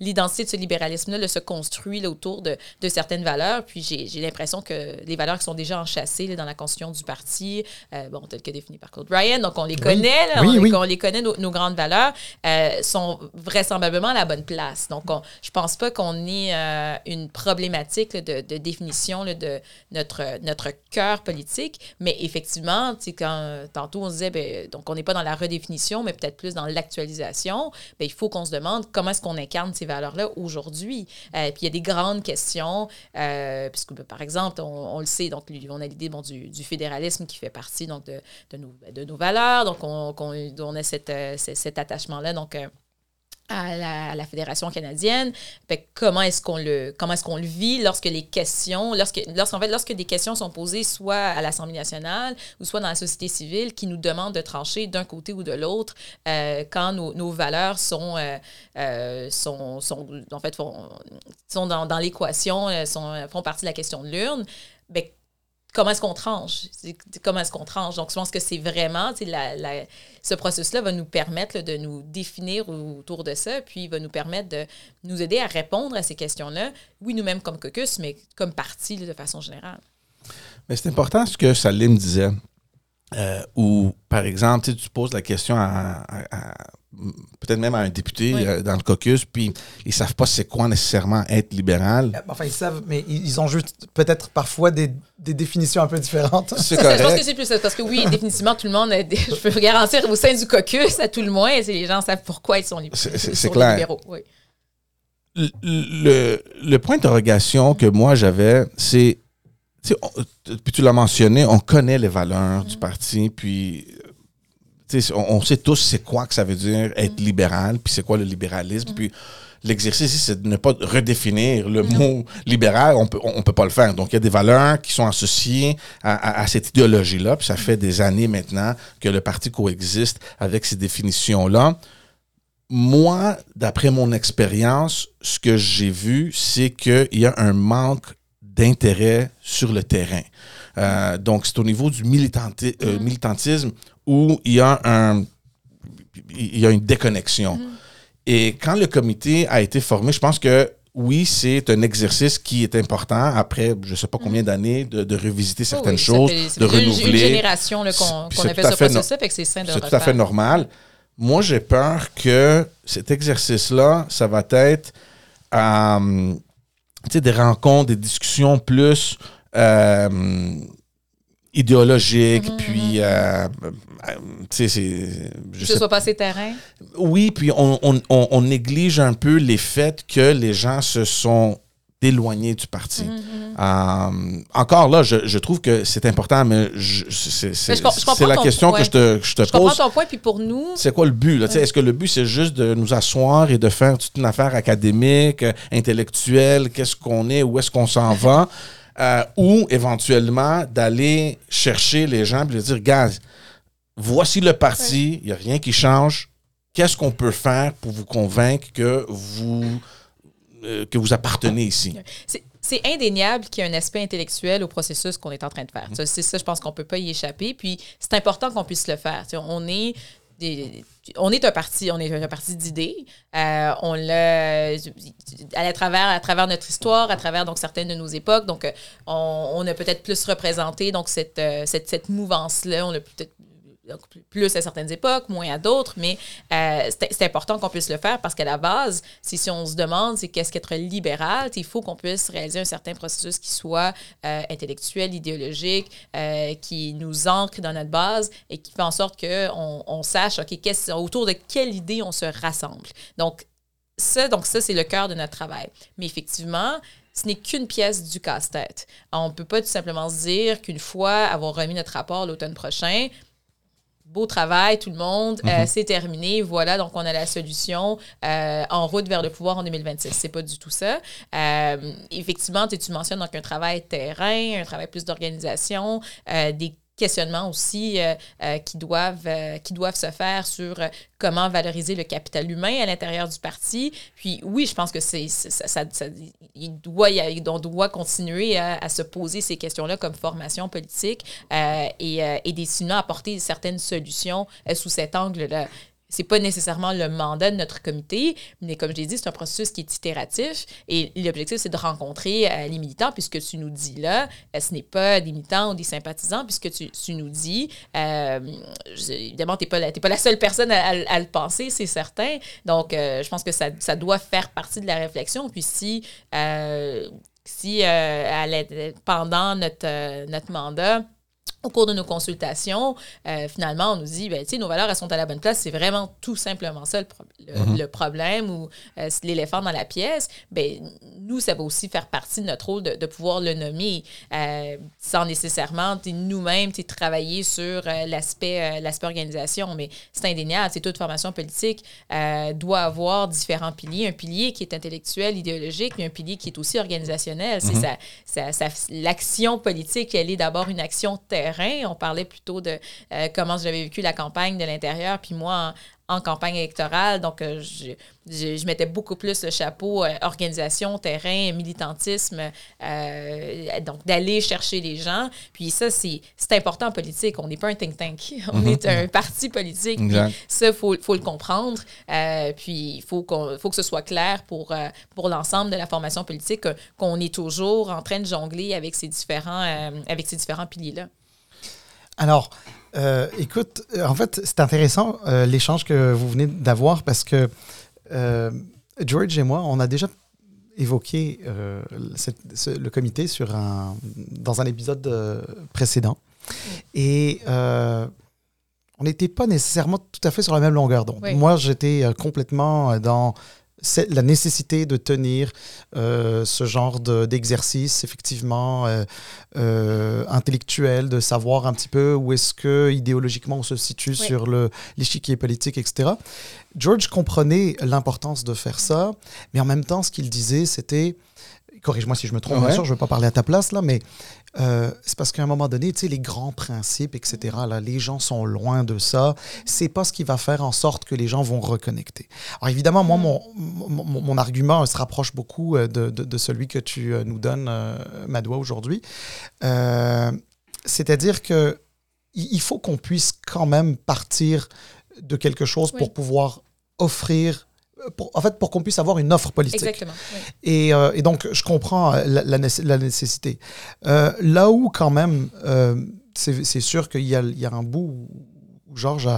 l'identité de ce libéralisme-là là, se construit là, autour de, de certaines valeurs. Puis j'ai l'impression que les valeurs qui sont déjà enchâssées dans la constitution du parti, euh, bon, telles que définies par Claude Bryan, donc on les connaît, Oui, on, les- oui. on les connaît, nos, nos grandes valeurs, euh, sont vraisemblablement à la bonne place. Donc on, je pense pas qu'on ait euh, une problématique de, de définition de notre, notre cœur politique, mais effectivement, tu sais, quand tantôt on se disait, ben, donc on n'est pas dans la redéfinition, mais peut-être plus dans l'actualisation, ben, il faut qu'on se demande comment est-ce qu'on incarne ces valeurs-là aujourd'hui. Euh, puis il y a des grandes questions, euh, puisque ben, par exemple, on, on le sait, donc on a l'idée bon, du, du fédéralisme qui fait partie donc, de, de, nos, de nos valeurs, donc on, qu'on- on a cette, euh, ce- cet attachement-là. Donc, à la, Fédération canadienne. Comment est-ce qu'on le est-ce le vit lorsque les questions lorsque lorsqu'en fait lorsque des questions sont posées soit à l'Assemblée nationale ou soit dans la société civile qui nous demandent de trancher d'un côté ou de l'autre euh, quand nos, valeurs sont euh, euh, sont, sont en fait font- sont dans, l'équation font partie de la question de l'urne ben, comment est-ce qu'on tranche? Comment est-ce qu'on tranche? Donc, je pense que c'est vraiment, ce processus-là va nous permettre de nous définir autour de ça, puis va nous permettre de nous aider à répondre à ces questions-là, oui, nous-mêmes comme caucus, mais comme parti de façon générale. Mais c'est important ce que Salim disait. Euh, ou, par exemple, tu sais, tu poses la question à, à- à- peut-être même à un député Oui. euh, dans le caucus, puis ils savent pas c'est quoi nécessairement être libéral. Enfin, ils savent, mais ils ont juste peut-être parfois des, des définitions un peu différentes. C'est Je pense que c'est plus ça, parce que oui, définitivement, tout le monde, a des- je peux vous garantir, au sein du caucus, à tout le moins, c'est les gens savent pourquoi ils sont, lib- C'est- ils sont clair. les libéraux. Oui. Le, le, le point d'interrogation que moi j'avais, c'est, on- puis tu l'as mentionné, on connaît les valeurs du parti, puis on, on sait tous c'est quoi que ça veut dire être libéral, puis c'est quoi le libéralisme, puis l'exercice ici, c'est de ne pas redéfinir le mot libéral, on peut, on, on peut pas le faire. Donc il y a des valeurs qui sont associées à, à- à cette idéologie-là, puis ça fait des années maintenant que le parti coexiste avec ces définitions-là. Moi, d'après mon expérience, ce que j'ai vu, c'est qu'il y a un manque d'intérêt sur le terrain. Euh, donc, c'est au niveau du militanti- euh, militantisme où il y a un il y a une déconnexion. Et quand le comité a été formé, je pense que oui, c'est un exercice qui est important après, je ne sais pas combien d'années, de, de revisiter Oh certaines oui, ça choses, fait- ça de renouveler. Une génération qu'on Puis qu'on c'est a fait tout à ce fait no- processus, que c'est sain de C'est tout à fait normal. Moi, j'ai peur que cet exercice-là, ça va être euh, sais, des rencontres, des discussions plus euh, idéologiques, Mhm, puis euh, euh, tu sais, c'est... je Que sais ce soit passé terrain. oui, puis on, on- on- on néglige un peu les faits que les gens se sont éloignés du parti. Mhm, Euh, encore là, je, je trouve que c'est important, mais c'est la question ouais. que je te, je te Je comprends pose. ton point, puis pour nous, C'est quoi le but? sais, Est-ce que le but, c'est juste de nous asseoir et de faire toute une affaire académique, euh, intellectuelle, qu'est-ce qu'on est, où est-ce qu'on s'en va, euh, ou éventuellement d'aller chercher les gens et leur dire, gars, voici le parti, il n'y a rien qui change, qu'est-ce qu'on peut faire pour vous convaincre que vous, euh, que vous appartenez ici? c'est indéniable qu'il y a un aspect intellectuel au processus qu'on est en train de faire. Ça, C'est ça, je pense qu'on peut pas y échapper. Puis c'est important qu'on puisse le faire. On est des- on est un parti, on est un parti d'idées. Euh, on l'a à travers, à travers notre histoire, à travers donc certaines de nos époques. Donc, euh, on, on a peut-être plus représenté donc cette, cette, cette mouvance-là. On l'a peut-être plus à certaines époques, moins à d'autres, mais euh, c'est important qu'on puisse le faire parce qu'à la base, si, si on se demande c'est qu'est-ce qu'être libéral, il faut qu'on puisse réaliser un certain processus qui soit euh, intellectuel, idéologique, euh, qui nous ancre dans notre base et qui fait en sorte qu'on on sache ok, qu'est-ce- autour de quelle idée on se rassemble. Donc, ça, donc ça, c'est le cœur de notre travail. Mais effectivement, ce n'est qu'une pièce du casse-tête. On ne peut pas tout simplement se dire qu'une fois avoir remis notre rapport l'automne prochain, beau travail, tout le monde, euh, c'est terminé, voilà, donc on a la solution euh, en route vers le pouvoir en 2026. C'est pas du tout ça. Euh, effectivement, tu mentionnes donc un travail terrain, un travail plus d'organisation, des questionnements aussi euh, euh, qui, doivent, euh, qui doivent se faire sur comment valoriser le capital humain à l'intérieur du parti. Puis oui, je pense que c'est ça, il doit, doit continuer à, à se poser ces questions-là comme formation politique et, et décidément apporter certaines solutions sous cet angle-là. C'est pas nécessairement le mandat de notre comité, mais comme je l'ai dit, c'est un processus qui est itératif et l'objectif, c'est de rencontrer euh, les militants, puisque tu nous dis là, euh, ce n'est pas des militants ou des sympathisants, puisque tu, nous dis, euh, évidemment, tu n'es pas, la- pas la seule personne à, à- le penser, c'est certain. Donc, je pense que ça, ça doit faire partie de la réflexion. Puis si, si pendant notre, notre mandat, au cours de nos consultations, euh, finalement, on nous dit, ben, nos valeurs, elles sont à la bonne place. C'est vraiment tout simplement ça le, pro- le- le problème ou euh, l'éléphant dans la pièce. Ben, nous, ça va aussi faire partie de notre rôle de, de pouvoir le nommer euh, sans nécessairement nous-mêmes travailler sur l'aspect l'aspect organisation. Mais c'est indéniable. c'est Toute formation politique doit avoir différents piliers. Un pilier qui est intellectuel, idéologique, mais un pilier qui est aussi organisationnel. C'est ça, ça, ça- l'action politique, elle est d'abord une action terrain. On parlait plutôt de euh, comment j'avais vécu la campagne de l'intérieur, puis moi, en, en campagne électorale, donc euh, je, je, je mettais beaucoup plus le chapeau euh, organisation, terrain, militantisme, donc d'aller chercher les gens. Puis ça, c'est important en politique. On n'est pas un think tank. On est un parti politique. Ça, il faut, faut le comprendre. Puis il faut, faut que ce soit clair pour, pour l'ensemble de la formation politique que- qu'on est toujours en train de jongler avec ces différents, avec ces différents piliers-là. Alors, euh, écoute, euh, en fait, c'est intéressant euh, l'échange que vous venez d'avoir parce que euh, George et moi, on a déjà évoqué cette- ce- le comité sur un, dans un épisode précédent. Et on n'était pas nécessairement tout à fait sur la même longueur d'onde. Oui. Moi, j'étais complètement dans c'est la nécessité de tenir euh, ce genre de- d'exercice, effectivement, euh, euh, intellectuel, de savoir un petit peu où est-ce que idéologiquement on se situe Oui. sur le- l'échiquier politique, etc. George comprenait l'importance de faire ça, mais en même temps, ce qu'il disait, c'était, corrige-moi si je me trompe, bien sûr, je ne veux pas parler à ta place là, mais euh, c'est parce qu'à un moment donné, tu sais, les grands principes, etc., là, les gens sont loin de ça. C'est pas ce qui va faire en sorte que les gens vont reconnecter. Alors évidemment, moi, mon, mon, argument euh, se rapproche beaucoup euh, de, de- de celui que tu nous donnes, euh, Madoua, aujourd'hui. Euh, C'est-à-dire que il il faut qu'on puisse quand même partir de quelque chose Oui. pour pouvoir offrir pour- en fait, pour qu'on puisse avoir une offre politique. Exactement. oui. Et, euh, et donc, je comprends euh, la, la nécess- la nécessité. Euh, là où, quand même, euh, c'est sûr qu'il y a, il y a un bout où, Georges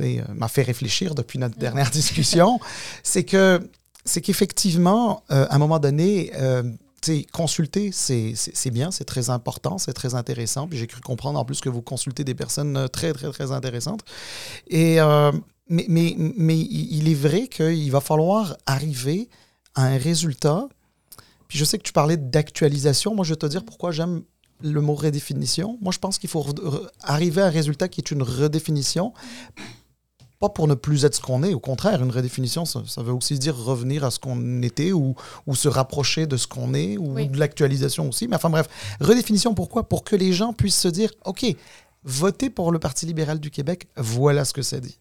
euh, m'a fait réfléchir depuis notre dernière discussion, c'est que c'est qu'effectivement, euh, à un moment donné, euh, consulter, c'est bien, c'est très important, c'est très intéressant. Puis j'ai cru comprendre en plus que vous consultez des personnes euh, très, très, très intéressantes. Et, euh, mais, mais, mais il est vrai qu'il va falloir arriver à un résultat. Puis je sais que tu parlais d'actualisation. Moi, je vais te dire pourquoi j'aime le mot redéfinition. Moi, je pense qu'il faut arriver à un résultat qui est une redéfinition. Pas pour ne plus être ce qu'on est. Au contraire, une redéfinition, ça, ça veut aussi dire revenir à ce qu'on était ou, ou se rapprocher de ce qu'on est ou Oui. de l'actualisation aussi. Mais enfin bref, redéfinition pourquoi? Pour que les gens puissent se dire, OK, voter pour le Parti libéral du Québec, voilà ce que ça dit.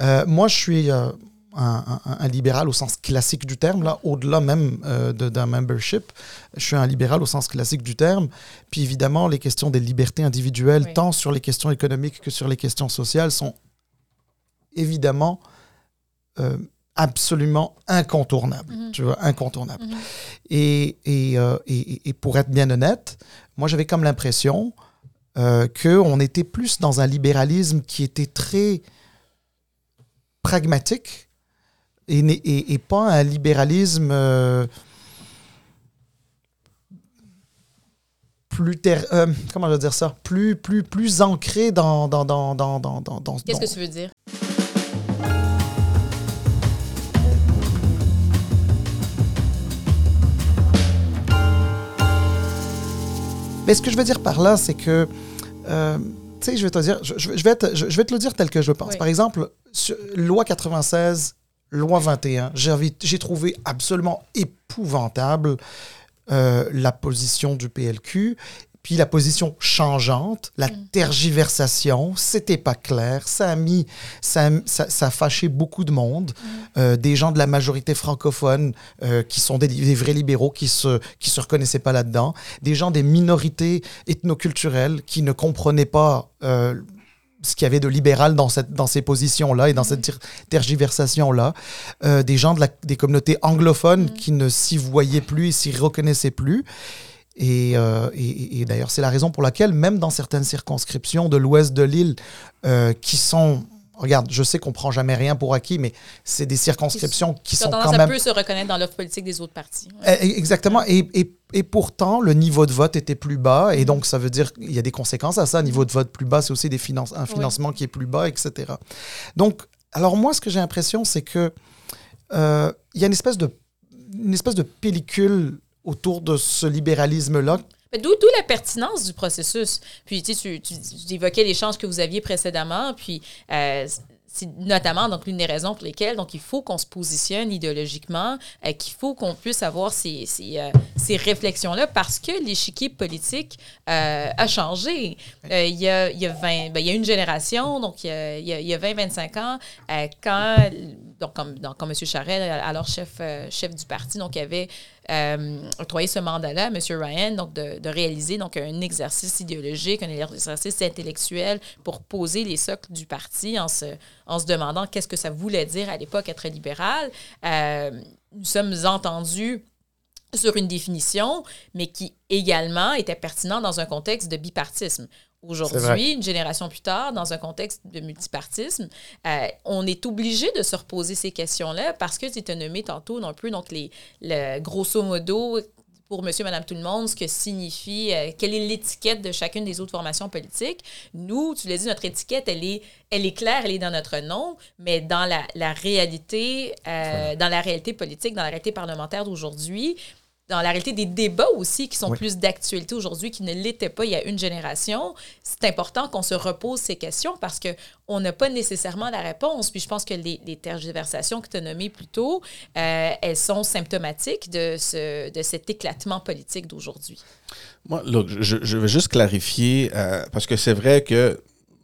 Euh, moi, je suis euh, un, un- un libéral au sens classique du terme, là, au-delà même euh, d'un membership. Je suis un libéral au sens classique du terme. Puis évidemment, les questions des libertés individuelles, Oui. tant sur les questions économiques que sur les questions sociales, sont évidemment absolument incontournables. Mhm. Tu vois, incontournables. Mhm. Et, et, euh, et- et pour être bien honnête, moi j'avais comme l'impression euh, qu'on était plus dans un libéralisme qui était très pragmatique et, et- et pas un libéralisme euh, plus ter- euh, comment je vais dire ça? Plus plus plus ancré dans dans dans dans dans dans, Qu'est-ce que tu veux dire? Mais ce que je veux dire par là, c'est que, euh, tu sais, je vais te dire, je, vais te, je, je vais te le dire tel que je le pense. Oui. Par exemple, sur- loi 96, loi 21, j'avais- j'ai trouvé absolument épouvantable euh, la position du PLQ. Puis la position changeante, la tergiversation, c'était pas clair. Ça a mis, ça, a- ça, ça a fâché beaucoup de monde, Euh, des gens de la majorité francophone euh, qui sont des, des vrais libéraux qui se qui se reconnaissaient pas là-dedans, des gens des minorités ethnoculturelles qui ne comprenaient pas euh, ce qu'il y avait de libéral dans, cette, dans ces positions-là et dans cette ter- tergiversation-là. Euh, des gens de la- des communautés anglophones qui ne s'y voyaient plus et s'y reconnaissaient plus. Et, euh, et- d'ailleurs, c'est la raison pour laquelle, même dans certaines circonscriptions de l'ouest de l'île, euh, qui sont... Regarde, je sais qu'on prend jamais rien pour acquis, mais c'est des circonscriptions qui Qui ont sont quand même... peu se reconnaître dans l'offre politique des autres partis. Ouais. Eh, Exactement. Et, et- et pourtant, le niveau de vote était plus bas. Et donc, ça veut dire qu'il y a des conséquences à ça. Un niveau de vote plus bas, c'est aussi des finances, un financement qui est plus bas, etc. Donc, alors moi, ce que j'ai l'impression, c'est que euh, il y a une espèce de, une espèce de pellicule autour de ce libéralisme-là? D'où la pertinence du processus? Puis, tu, tu, tu, évoquais l'échange que vous aviez précédemment, puis euh, c'est notamment donc l'une des raisons pour lesquelles donc il faut qu'on se positionne idéologiquement, euh, qu'il faut qu'on puisse avoir ces, ces, euh, ces réflexions-là parce que l'échiquier politique a changé. Il, y a, il, y a 20, ben, il y a une génération, donc il y a, il y a, il y a 20-25 ans, quand, donc comme, donc, comme M. Charest, alors chef, chef du parti, donc il avait euh, ce mandat-là à M. Ryan, donc de, réaliser donc un exercice idéologique, un exercice intellectuel pour poser les socles du parti en se, en se demandant qu'est-ce que ça voulait dire à l'époque être libéral. Euh, nous sommes entendus sur une définition, mais qui également était pertinent dans un contexte de bipartisme. Aujourd'hui, une génération plus tard, dans un contexte de multipartisme, euh, on est obligé de se reposer ces questions-là parce que tu as nommé tantôt un peu, donc les, le, grosso modo, pour monsieur, madame, tout le monde, ce que signifie, euh, quelle est l'étiquette de chacune des autres formations politiques. Nous, tu l'as dit, notre étiquette, elle est, elle est claire, elle est dans notre nom, mais dans la, la réalité, euh, dans la réalité politique, dans la réalité parlementaire d'aujourd'hui, dans la réalité des débats aussi qui sont Oui. plus d'actualité aujourd'hui, qui ne l'étaient pas il y a une génération, c'est important qu'on se repose ces questions parce que on n'a pas nécessairement la réponse. Puis je pense que les, les tergiversations que tu as nommées plus tôt, euh, elles sont symptomatiques de, ce, de cet éclatement politique d'aujourd'hui. Moi, look, je, je vais juste clarifier, euh, parce que c'est vrai que,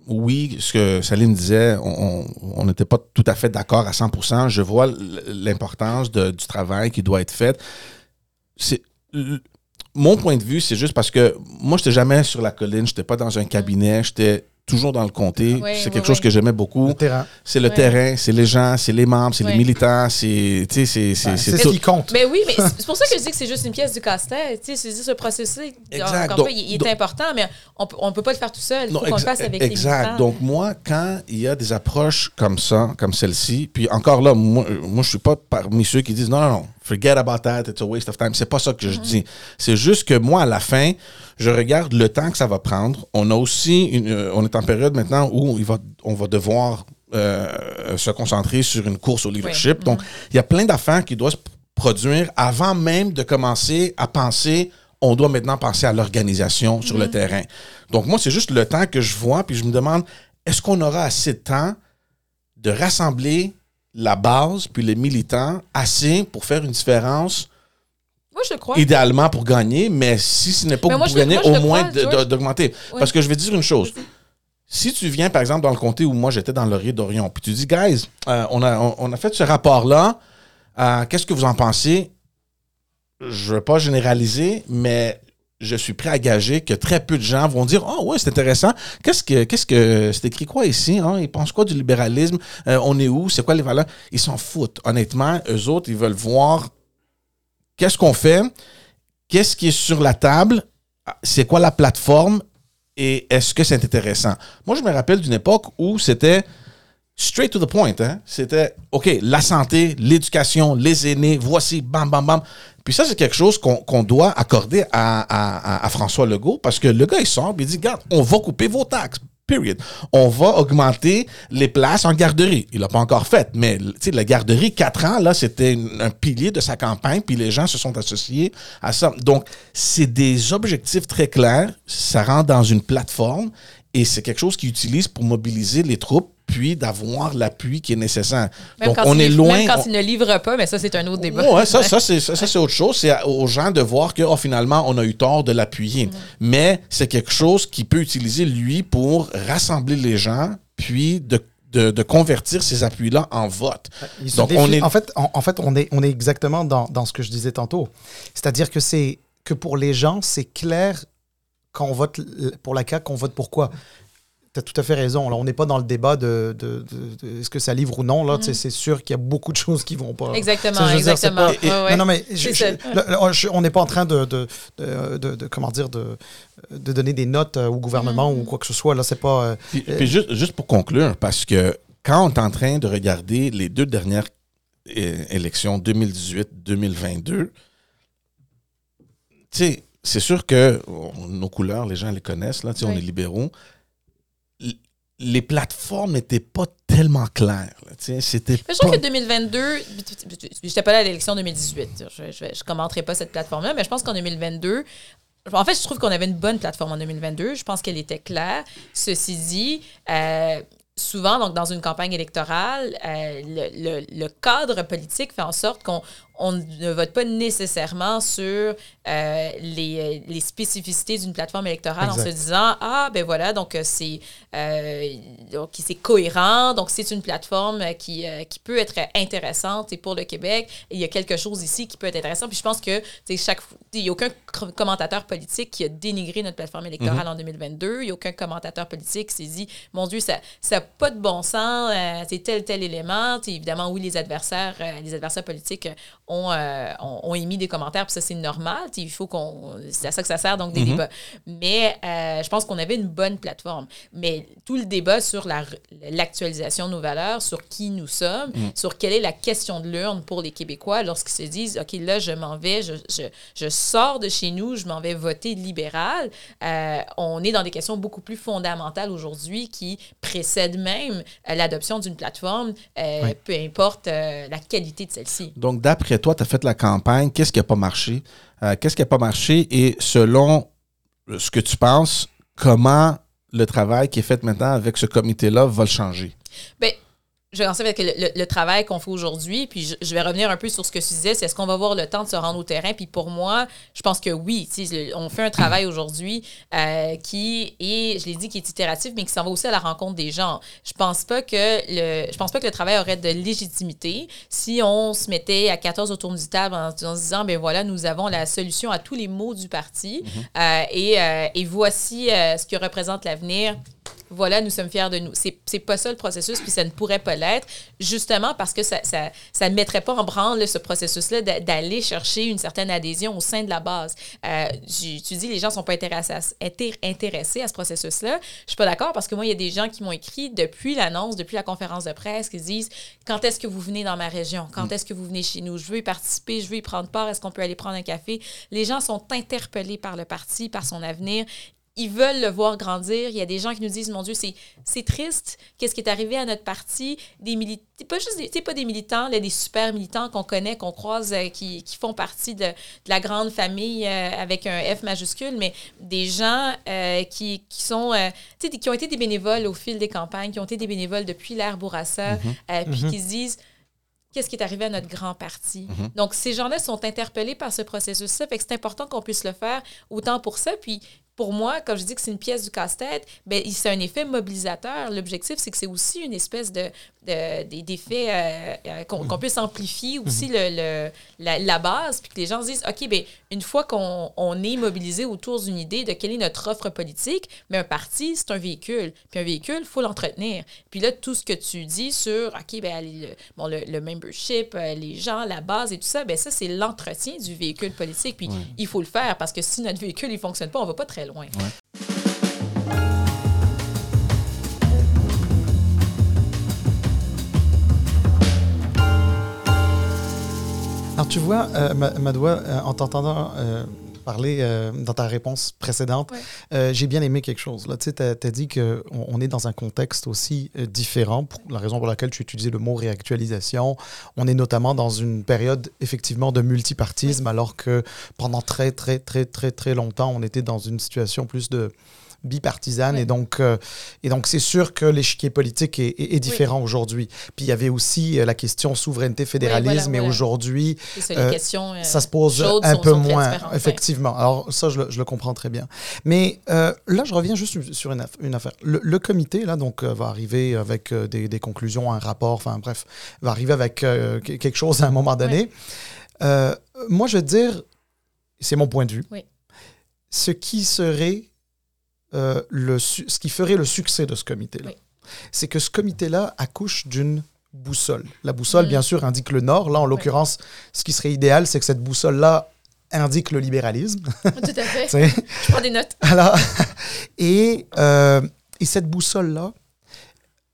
oui, ce que Saline disait, on n'était pas tout à fait d'accord à 100 Je vois l'importance du travail qui doit être fait. C'est Mon point de vue, c'est juste parce que moi, je n'étais jamais sur la colline, je n'étais pas dans un cabinet, j'étais toujours dans le comté. Oui, c'est oui, quelque chose oui. que j'aimais beaucoup. Le terrain. C'est le terrain, c'est les gens, c'est les membres, c'est les militants, c'est tu sais, c'est c'est Ben, c'est C'est ce tout. qui compte. Mais oui, mais c'est pour ça que je dis que c'est juste une pièce du casse-tête. Tu sais, c'est juste ce processus. Exact. Donc- il, est important, mais on peut, on peut pas le faire tout seul. Il faut Non, qu'on le fasse avec exact. les militants. Donc moi, quand il y a des approches comme ça, comme celle-ci, puis encore là, moi, euh, moi je suis pas parmi ceux qui disent non, non, non, forget about that, it's a waste of time. C'est pas ça que je dis. C'est juste que moi, à la fin, je regarde le temps que ça va prendre. On a aussi, une, euh, on est en période maintenant où il va, on va devoir euh, se concentrer sur une course au leadership. Donc, il y a plein d'affaires qui doivent se produire avant même de commencer à penser on doit maintenant penser à l'organisation sur le terrain. Donc, moi, c'est juste le temps que je vois, puis je me demande, est-ce qu'on aura assez de temps de rassembler la base, puis les militants, assez pour faire une différence, Moi, je crois. idéalement pour gagner, mais si ce n'est pas Mais pour gagner, au moins d'augmenter. Parce que je vais dire une chose. Si tu viens, par exemple, dans le comté où moi j'étais dans Laurier d'Orion, puis tu dis, guys, euh, on, a, on, on a fait ce rapport-là, euh, qu'est-ce que vous en pensez? Je ne veux pas généraliser, mais je suis prêt à gager que très peu de gens vont dire Oh, ouais, c'est intéressant. Qu'est-ce que qu'est-ce que c'est écrit quoi ici? Hein? Ils pensent quoi du libéralisme? Euh, on est où? C'est quoi les valeurs? Ils s'en foutent. Honnêtement, eux autres, ils veulent voir qu'est-ce qu'on fait, qu'est-ce qui est sur la table, c'est quoi la plateforme et est-ce que c'est intéressant? Moi, je me rappelle d'une époque où c'était straight to the point. Hein? C'était, OK, la santé, l'éducation, les aînés, voici, bam, bam, bam. Puis ça, c'est quelque chose qu'on doit accorder à, François Legault parce que le gars, il sort il dit, regarde, on va couper vos taxes. Period. On va augmenter les places en garderie. Il l'a pas encore fait, mais la garderie, quatre ans, là, c'était un pilier de sa campagne, puis les gens se sont associés à ça. Donc, c'est des objectifs très clairs. Ça rentre dans une plateforme et c'est quelque chose qu'ils utilisent pour mobiliser les troupes, puis d'avoir l'appui qui est nécessaire. Même Donc, quand on il est loin. Même quand on- il ne livre pas, mais ça, c'est un autre débat. Ouais, ça, ça, c'est, ça, ça, c'est autre chose. C'est aux gens de voir que oh, finalement, on a eu tort de l'appuyer. Mais c'est quelque chose qu'il peut utiliser, lui, pour rassembler les gens, puis de, de, de convertir ces appuis-là en vote. Donc, on est- En fait, en, en fait on, est, on est exactement dans, dans ce que je disais tantôt. C'est-à-dire que c'est que pour les gens, c'est clair quand on vote pour la CAQ, qu'on vote pour quoi? Tu as tout à fait raison. Là, on n'est pas dans le débat de, de- de- de est-ce que ça livre ou non. Là, sais, C'est sûr qu'il y a beaucoup de choses qui vont pas. Exactement, Ça, dire, exactement. pas- Ouais, ouais. Non, non, mais je- C'est je- ça. là, là, je- on n'est pas en train de, de, de, de- de- comment dire, de, de donner des notes euh, au gouvernement Mm-hmm. ou quoi que ce soit. Là, c'est pas. euh, Puis, puis juste, juste pour conclure, parce que quand on est en train de regarder les deux dernières élections 2018-2022, tu sais, c'est sûr que on- nos couleurs, les gens les connaissent, là, sais, on Oui. est libéraux. L- Les plateformes n'étaient pas tellement claires. C'était je trouve pas- que 2022, j'étais pas là à l'élection 2018. Je, je, je commenterai pas cette plateforme-là, mais je pense qu'en 2022, en fait, je trouve qu'on avait une bonne plateforme en 2022. Je pense qu'elle était claire. Ceci dit, euh, souvent, donc, dans une campagne électorale, euh, le, le- le cadre politique fait en sorte qu'on on ne vote pas nécessairement sur euh, les, les spécificités d'une plateforme électorale en se disant ah ben voilà donc euh, c'est euh, donc c'est cohérent donc c'est une plateforme euh, qui, euh, qui peut être intéressante et pour le Québec. Il y a quelque chose ici qui peut être intéressant. Puis je pense que chaque il n'y a aucun commentateur politique qui a dénigré notre plateforme électorale en 2022 il n'y a aucun commentateur politique qui s'est dit mon Dieu ça ça n'a pas de bon sens euh, c'est tel tel élément. Évidemment oui les adversaires euh, les adversaires politiques ont, euh, ont, ont émis des commentaires puis ça c'est normal il faut qu'on c'est à ça que ça sert donc des débats. Mais euh, je pense qu'on avait une bonne plateforme. Mais tout le débat sur la- l'actualisation de nos valeurs sur qui nous sommes sur quelle est la question de l'urne pour les Québécois lorsqu'ils se disent ok là je m'en vais je, je, je sors de chez nous je m'en vais voter libéral Euh, on est dans des questions beaucoup plus fondamentales aujourd'hui qui précèdent même l'adoption d'une plateforme Oui. peu importe la qualité de celle-ci. Donc, d'après toi, tu as fait la campagne. Qu'est-ce qui n'a pas marché? Euh, Qu'est-ce qui n'a pas marché? Et selon ce que tu penses, comment le travail qui est fait maintenant avec ce comité-là va le changer? Ben, je vais commencer avec le, le- le travail qu'on fait aujourd'hui, puis je, je vais revenir un peu sur ce que tu disais, c'est est-ce qu'on va avoir le temps de se rendre au terrain? Puis pour moi, je pense que oui. On fait un travail aujourd'hui euh, qui est, je l'ai dit, qui est itératif, mais qui s'en va aussi à la rencontre des gens. Je pense pas que le, je pense pas que le travail aurait de légitimité si on se mettait à 14 autour du table en, en se disant, ben voilà, nous avons la solution à tous les maux du parti, euh, et, euh, et voici ce que représente l'avenir voilà, nous sommes fiers de nous. C'est pas ça le processus, puis ça ne pourrait pas l'être, justement parce que ça, ça, ça ne mettrait pas en branle ce processus-là d'a- d'aller chercher une certaine adhésion au sein de la base. Euh, tu, tu dis les gens sont pas intéressés à, ce- inté- intéressés à ce processus-là. Je suis pas d'accord parce que moi, il y a des gens qui m'ont écrit depuis l'annonce, depuis la conférence de presse, qui se disent quand est-ce que vous venez dans ma région? Quand est-ce que vous venez chez nous? Je veux y participer, je veux y prendre part. Est-ce qu'on peut aller prendre un café? Les gens sont interpellés par le parti, par son avenir. Ils veulent le voir grandir. Il y a des gens qui nous disent, mon Dieu, c'est, triste. Qu'est-ce qui est arrivé à notre parti? Des militants, pas juste des, pas des militants, là, des super militants qu'on connaît, qu'on croise, euh, qui, qui font partie de, de la grande famille euh, avec un F majuscule, mais des gens euh, qui, qui sont, qui ont été des bénévoles au fil des campagnes, qui ont été des bénévoles depuis l'ère Bourassa, euh, puis qui se disent, qu'est-ce qui est arrivé à notre grand parti? Donc, ces gens-là sont interpellés par ce processus-là. Fait que c'est important qu'on puisse le faire autant pour ça. Puis, pour moi, comme je dis que c'est une pièce du casse-tête, ben, c'est un effet mobilisateur. L'objectif, c'est que c'est aussi une espèce de, de- des- d'effet euh, euh, qu'on, puisse amplifier aussi le, le- la, la base, puis que les gens se disent, OK, ben, une fois qu'on on est mobilisé autour d'une idée de quelle est notre offre politique, mais un parti, c'est un véhicule. Puis un véhicule, il faut l'entretenir. Puis là, tout ce que tu dis sur, OK, ben, le, bon, le, le membership, euh, les gens, la base et tout ça, ben ça, c'est l'entretien du véhicule politique. Puis il faut le faire parce que si notre véhicule, il fonctionne pas, on va pas très loin. Alors, tu vois, euh, Ma- Madoua, euh, en t'entendant euh, parler euh, dans ta réponse précédente, Ouais. euh, j'ai bien aimé quelque chose. Tu sais, tu as, dit qu'on on est dans un contexte aussi euh, différent, pour la raison pour laquelle tu utilisais le mot réactualisation. On est notamment dans une période, effectivement, de multipartisme, alors que pendant très, très, très, très, très longtemps, on était dans une situation plus de bipartisane et donc euh, et donc c'est sûr que l'échiquier politique est, est- est différent aujourd'hui puis il y avait aussi euh, la question souveraineté fédéralisme voilà, et voilà. aujourd'hui Euh, ça se pose un peu moins, effectivement. Alors ça, je le, je le comprends très bien. Mais là, je reviens juste sur une, une affaire. Le, le comité, là, donc, va arriver avec des, des conclusions, un rapport, enfin bref, va arriver avec que- quelque chose à un moment donné. Moi, je veux dire, c'est mon point de vue, ce qui serait euh, le, ce qui ferait le succès de ce comité-là, Oui. c'est que ce comité-là accouche d'une boussole. La boussole, Mm. bien sûr, indique le nord. Là, en l'occurrence, ce qui serait idéal, c'est que cette boussole-là indique le libéralisme. Tout à fait. Je prends des notes. Alors, et, euh, et cette boussole-là,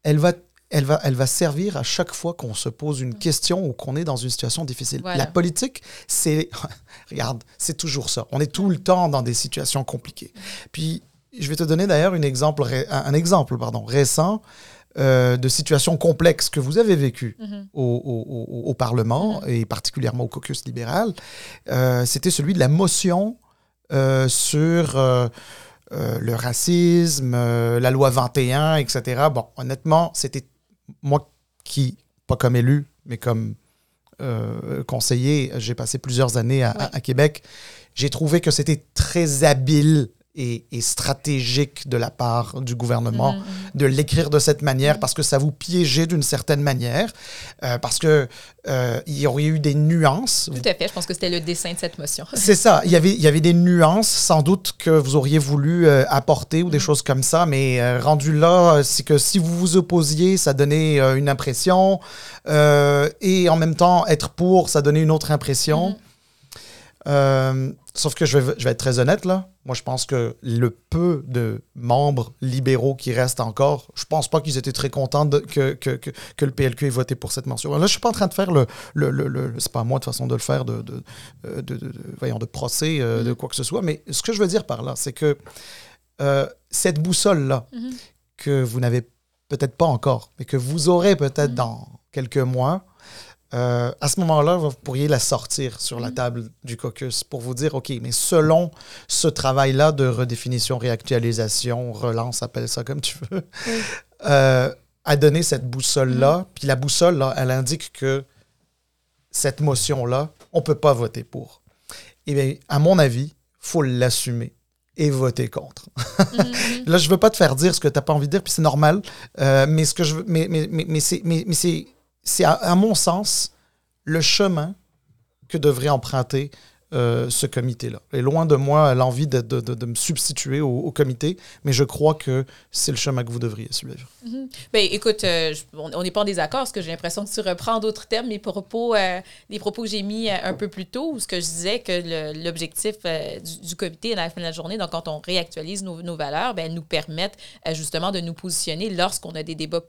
elle va, elle, va, elle va servir à chaque fois qu'on se pose une question ou qu'on est dans une situation difficile. Voilà. La politique, c'est... Regarde, c'est toujours ça. On est tout le temps dans des situations compliquées. Puis, je vais te donner d'ailleurs exemple, un exemple pardon, récent euh, de situations complexes que vous avez vécues Mhm. au, au- au- au Parlement et particulièrement au caucus libéral. Euh, C'était celui de la motion euh, sur le racisme, la loi 21, etc. Bon, honnêtement, c'était moi qui, pas comme élu, mais comme euh, conseiller, j'ai passé plusieurs années à, à- Ouais. à Québec. J'ai trouvé que c'était très habile et, et stratégique de la part du gouvernement Mhm, mhm. de l'écrire de cette manière parce que ça vous piégeait d'une certaine manière, euh, parce que euh, il y aurait eu des nuances. Tout à fait. Je pense que c'était le dessin de cette motion. C'est ça. Il y avait, il y avait des nuances, sans doute, que vous auriez voulu euh, apporter ou des Mm. choses comme ça, mais rendu là, c'est que si vous vous opposiez, ça donnait une impression, et en même temps, être pour, ça donnait une autre impression. Euh, sauf que je vais, je vais être très honnête, là. Moi, je pense que le peu de membres libéraux qui restent encore, je pense pas qu'ils étaient très contents de- que, que, que, que le PLQ ait voté pour cette mention. Là, je suis pas en train de faire le... le, le, le- c'est pas à moi, de façon, de le faire, de, de, de- voyons, de procès, euh, de quoi que ce soit. Mais ce que je veux dire par là, c'est que euh, cette boussole-là, Mhm. que vous n'avez peut-être pas encore, mais que vous aurez peut-être Mhm. dans quelques mois, euh, à ce moment-là, vous pourriez la sortir sur la Mhm. table du caucus pour vous dire, OK, mais selon ce travail-là de redéfinition, réactualisation, relance, appelle ça comme tu veux, Oui. euh, à donner cette boussole-là. Puis la boussole, là, elle indique que cette motion-là, on ne peut pas voter pour. Eh bien, à mon avis, faut l'assumer et voter contre. Mhm, mhm. Là, je veux pas te faire dire ce que tu n'as pas envie de dire, puis c'est normal. Euh, mais ce que je veux, mais, mais, mais, mais c'est, c'est, à, mon sens le chemin que devrait emprunter euh, ce comité-là. Et loin de moi l'envie de, me substituer au, comité, mais je crois que c'est le chemin que vous devriez suivre. -hmm. Ben, écoute, euh, on n'est pas en désaccord, parce que j'ai l'impression que tu reprends d'autres termes, les propos, euh, les propos que j'ai mis un peu plus tôt, où ce que je disais que l'objectif du, comité à la fin de la journée, donc quand on réactualise nos, valeurs, ben, nous permettent justement de nous positionner lorsqu'on a des débats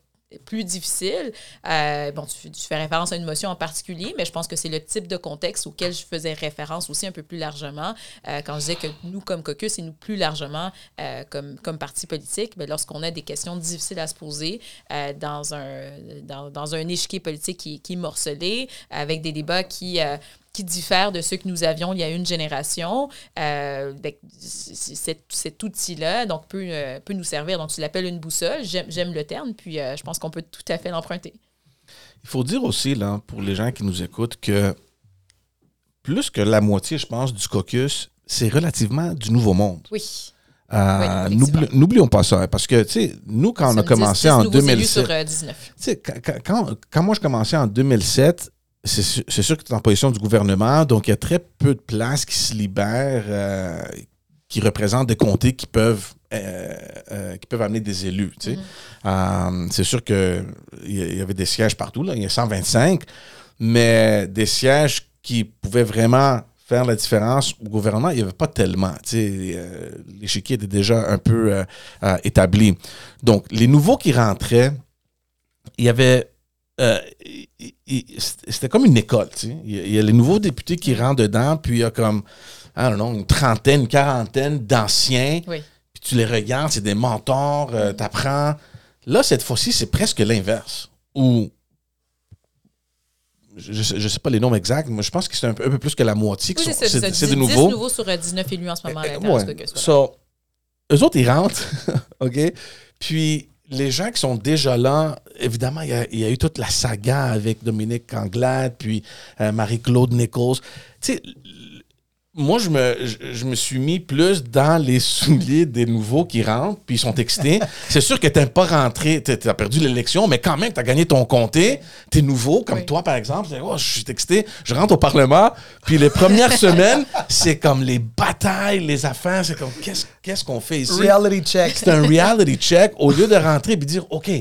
plus difficile. Euh, bon, tu, fais référence à une motion en particulier, mais je pense que c'est le type de contexte auquel je faisais référence aussi un peu plus largement euh, quand je disais que nous, comme caucus, et nous plus largement euh, comme, comme parti politique, ben, lorsqu'on a des questions difficiles à se poser dans, un, dans, dans, un échiquier politique qui, qui est morcelé, avec des débats qui qui diffèrent de ceux que nous avions il y a une génération. Euh, cet, outil-là donc peut, euh, peut nous servir. Donc, tu l'appelles une boussole. J'aime le terme, puis euh, je pense qu'on peut tout à fait l'emprunter. Il faut dire aussi, là, pour les gens qui nous écoutent, que plus que la moitié, je pense, du caucus, c'est relativement du nouveau monde. Oui. Euh, oui, N'oublions pas ça, parce que, tu sais, nous, quand on a commencé 10, 10 en 2007... Sur, 19. Quand, quand, quand moi, je commençais en 2007, c'est sûr que tu es en position du gouvernement, donc il y a très peu de places qui se libèrent, euh, qui représentent des comtés qui peuvent, euh, euh, qui peuvent amener des élus. Tu sais. Mm -hmm. c'est sûr qu'il y, y avait des sièges partout, là, il y a 125, mais des sièges qui pouvaient vraiment faire la différence au gouvernement, il n'y avait pas tellement. L'échiquier était déjà un peu établi. Donc, les nouveaux qui rentraient, il y avait euh, c'était comme une école, tu sais. Il, y a les nouveaux députés qui rentrent dedans, puis il y a comme, I don't know, une trentaine, une quarantaine d'anciens. Oui. Puis tu les regardes, c'est des mentors, euh, t'apprends. Là, cette fois-ci, c'est presque l'inverse. Ou, je ne sais pas les noms exacts, mais je pense que c'est un, un, peu plus que la moitié. Oui, c'est de nouveau. 10 nouveaux sur 19 élus en ce moment. Euh, ouais. so, eux autres, ils rentrent, OK? Puis les gens qui sont déjà là, évidemment, il y a, il y a eu toute la saga avec Dominique Anglade, puis euh, Marie-Claude Nichols. Tu sais, moi, je me, je, je, me suis mis plus dans les souliers des nouveaux qui rentrent, puis ils sont excités. c'est sûr que tu pas rentré, tu as perdu l'élection, mais quand même, tu as gagné ton comté. Tu es nouveau, comme oui. toi, par exemple. Oh, je suis excité, je rentre au Parlement, puis les premières semaines, c'est comme les batailles, les affaires, c'est comme qu'est-ce qu'est-ce qu'on fait ici? Reality check. C'est un reality check au lieu de rentrer et dire, OK,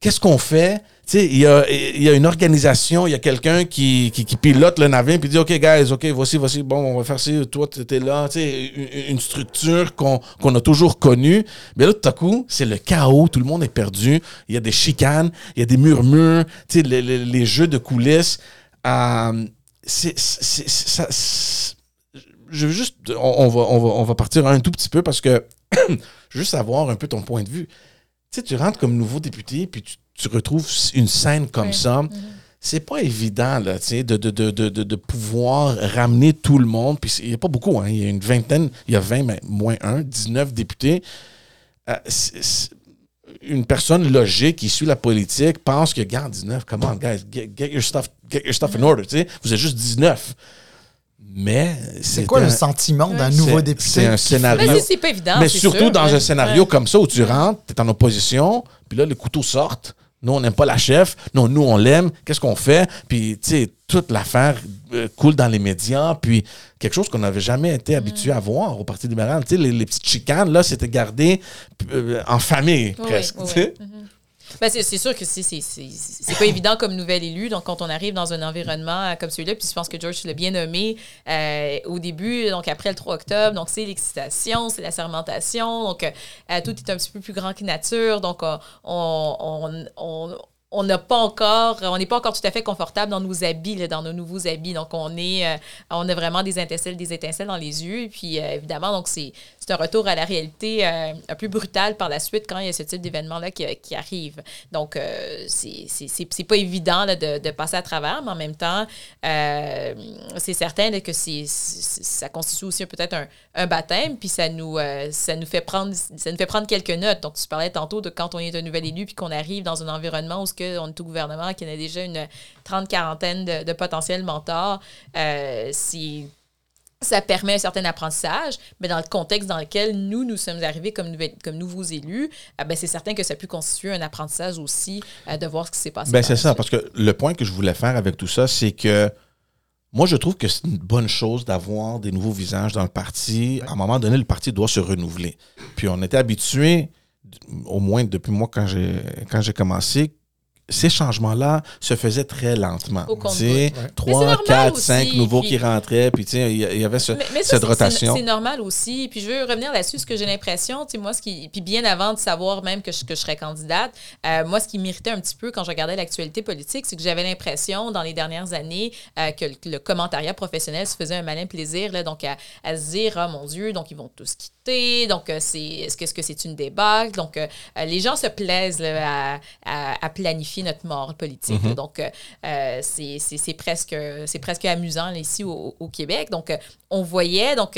qu'est-ce qu'on fait? Il y a, y a une organisation, il y a quelqu'un qui, qui, pilote le navire puis dit OK, guys, OK, voici, voici, bon, on va faire ça, toi, tu étais là, tu sais, une, structure qu'on a toujours connue. Mais là, tout à coup, c'est le chaos, tout le monde est perdu, il y a des chicanes, il y a des murmures, tu sais, les, les, jeux de coulisses. Euh, c'est. Je veux juste. On, va, on, va, on va partir un tout petit peu parce que. juste savoir un peu ton point de vue. Tu sais, tu rentres comme nouveau député, puis tu tu retrouves une scène comme oui. ça, mm -hmm. c'est pas évident là, de, de, de, de, de pouvoir ramener tout le monde. Puis il n'y a pas beaucoup, hein, il y a une vingtaine, il y a 20, mais moins 1, 19 députés. Euh, c est, c est, une personne logique qui suit la politique pense que, regarde, 19, come on, guys, get, get your stuff, get your stuff in order. Tu sais, vous êtes juste 19. Mais c'est quoi un, le sentiment d'un nouveau député C'est un scénario. Mais c'est pas évident. Mais surtout sûr, dans un scénario ouais. comme ça où tu rentres, tu es en opposition, puis là, les couteaux sortent. Nous, on n'aime pas la chef. Non, nous, on l'aime. Qu'est-ce qu'on fait? Puis, tu sais, toute l'affaire euh, coule dans les médias. Puis, quelque chose qu'on n'avait jamais été habitué à voir au Parti libéral. Tu sais, les, les, petites chicanes, là, c'était gardé euh, en famille, oui, presque. Oui, oui. Mm -hmm. Ben c'est sûr que c'est pas évident comme nouvel élu. Donc, quand on arrive dans un environnement comme celui-là, puis je pense que George l'a bien nommé euh, au début, donc après le 3 octobre, donc c'est l'excitation, c'est la sermentation. Donc, euh, tout est un petit peu plus grand que nature. Donc, on, on, on, on n'a pas encore, on n'est pas encore tout à fait confortable dans nos habits, dans nos nouveaux habits. Donc, on est, euh, on a vraiment des étincelles, des étincelles dans les yeux. Puis, euh, évidemment, donc c'est un retour à la réalité euh, un peu brutal par la suite quand il y a ce type d'événement-là qui, qui, arrive. Donc, euh, c'est pas évident de, passer à travers, mais en même temps, euh, c'est certain que c'est ça constitue aussi peut-être un, baptême, puis ça nous, ça, nous fait prendre, ça nous fait prendre quelques notes. Donc, tu parlais tantôt de quand on est un nouvel élu, puis qu'on arrive dans un environnement où que on est au gouvernement, qu'il y en a déjà une trente quarantaine de, de potentiels mentors. c'est ça permet un certain apprentissage, mais dans le contexte dans lequel nous, nous sommes arrivés comme, nouvelle, comme nouveaux élus, euh, ben c'est certain que ça a pu constituer un apprentissage aussi euh, de voir ce qui s'est passé. Ben c'est ça, parce que le point que je voulais faire avec tout ça, c'est que moi, je trouve que c'est une bonne chose d'avoir des nouveaux visages dans le parti. À un moment donné, le parti doit se renouveler. Puis on était habitué, au moins depuis moi quand j'ai quand j'ai commencé, ces changements-là se faisaient très lentement. Tu sais, Mais c'est Trois, normal quatre, aussi, cinq nouveaux puis- qui rentraient, puis il y avait ce- Mais, mais ça, cette rotation. C'est normal aussi. Puis je veux revenir là-dessus, ce que j'ai l'impression, tu sais, moi, ce qui, puis bien avant de savoir même que je, que je serais candidate, euh, moi, ce qui m'irritait un petit peu quand je regardais l'actualité politique, c'est que j'avais l'impression, dans les dernières années, euh, que le, le commentariat professionnel se faisait un malin plaisir, là, donc à, à se dire, ah mon Dieu, donc ils vont tous quitter, donc euh, c'est, est-ce que est-ce que c'est une débâcle? Donc, euh, euh, les gens se plaisent là, à, à- à planifier notre mort politique. là. donc, euh, c'est, c'est- c'est presque, c'est presque amusant là, ici au, au Québec. Donc, on voyait donc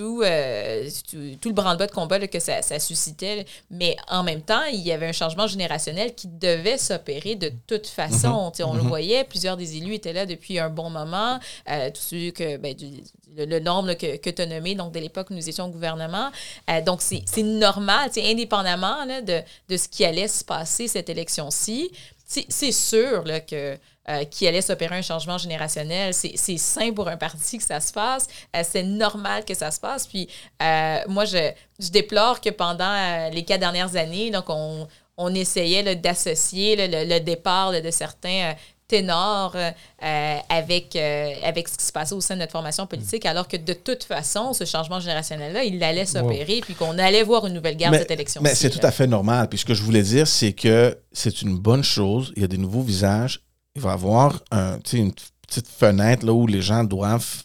tout, euh, tout, tout le branle-bas de combat là, que ça, ça suscitait. Mais en même temps, il y avait un changement générationnel qui devait s'opérer de toute façon. Sais, On le voyait, plusieurs des élus étaient là depuis un bon moment. Euh, tous ceux que, ben, du- le, le nombre là, que, que tu as nommé, donc de l'époque où nous étions au gouvernement. Euh, donc, c'est c'est normal, sais, indépendamment là, de, de ce qui allait se passer cette élection-ci. C'est c'est sûr là, que euh, qu'il allait s'opérer un changement générationnel. C'est c'est sain pour un parti que ça se fasse. Euh, c'est normal que ça se passe. Puis euh, moi, je, je déplore que pendant les quatre dernières années, donc on, on essayait d'associer le, le départ là, de certains ténors euh, avec, euh, avec ce qui se passait au sein de notre formation politique, alors que de toute façon, ce changement générationnel-là, il allait s'opérer, puis qu'on allait voir une nouvelle guerre Mais- cette élection Mais c'est tout à fait normal. Puis ce que je voulais dire, c'est que c'est une bonne chose. Il y a des nouveaux visages. Il va y avoir un, une petite fenêtre là, où les gens doivent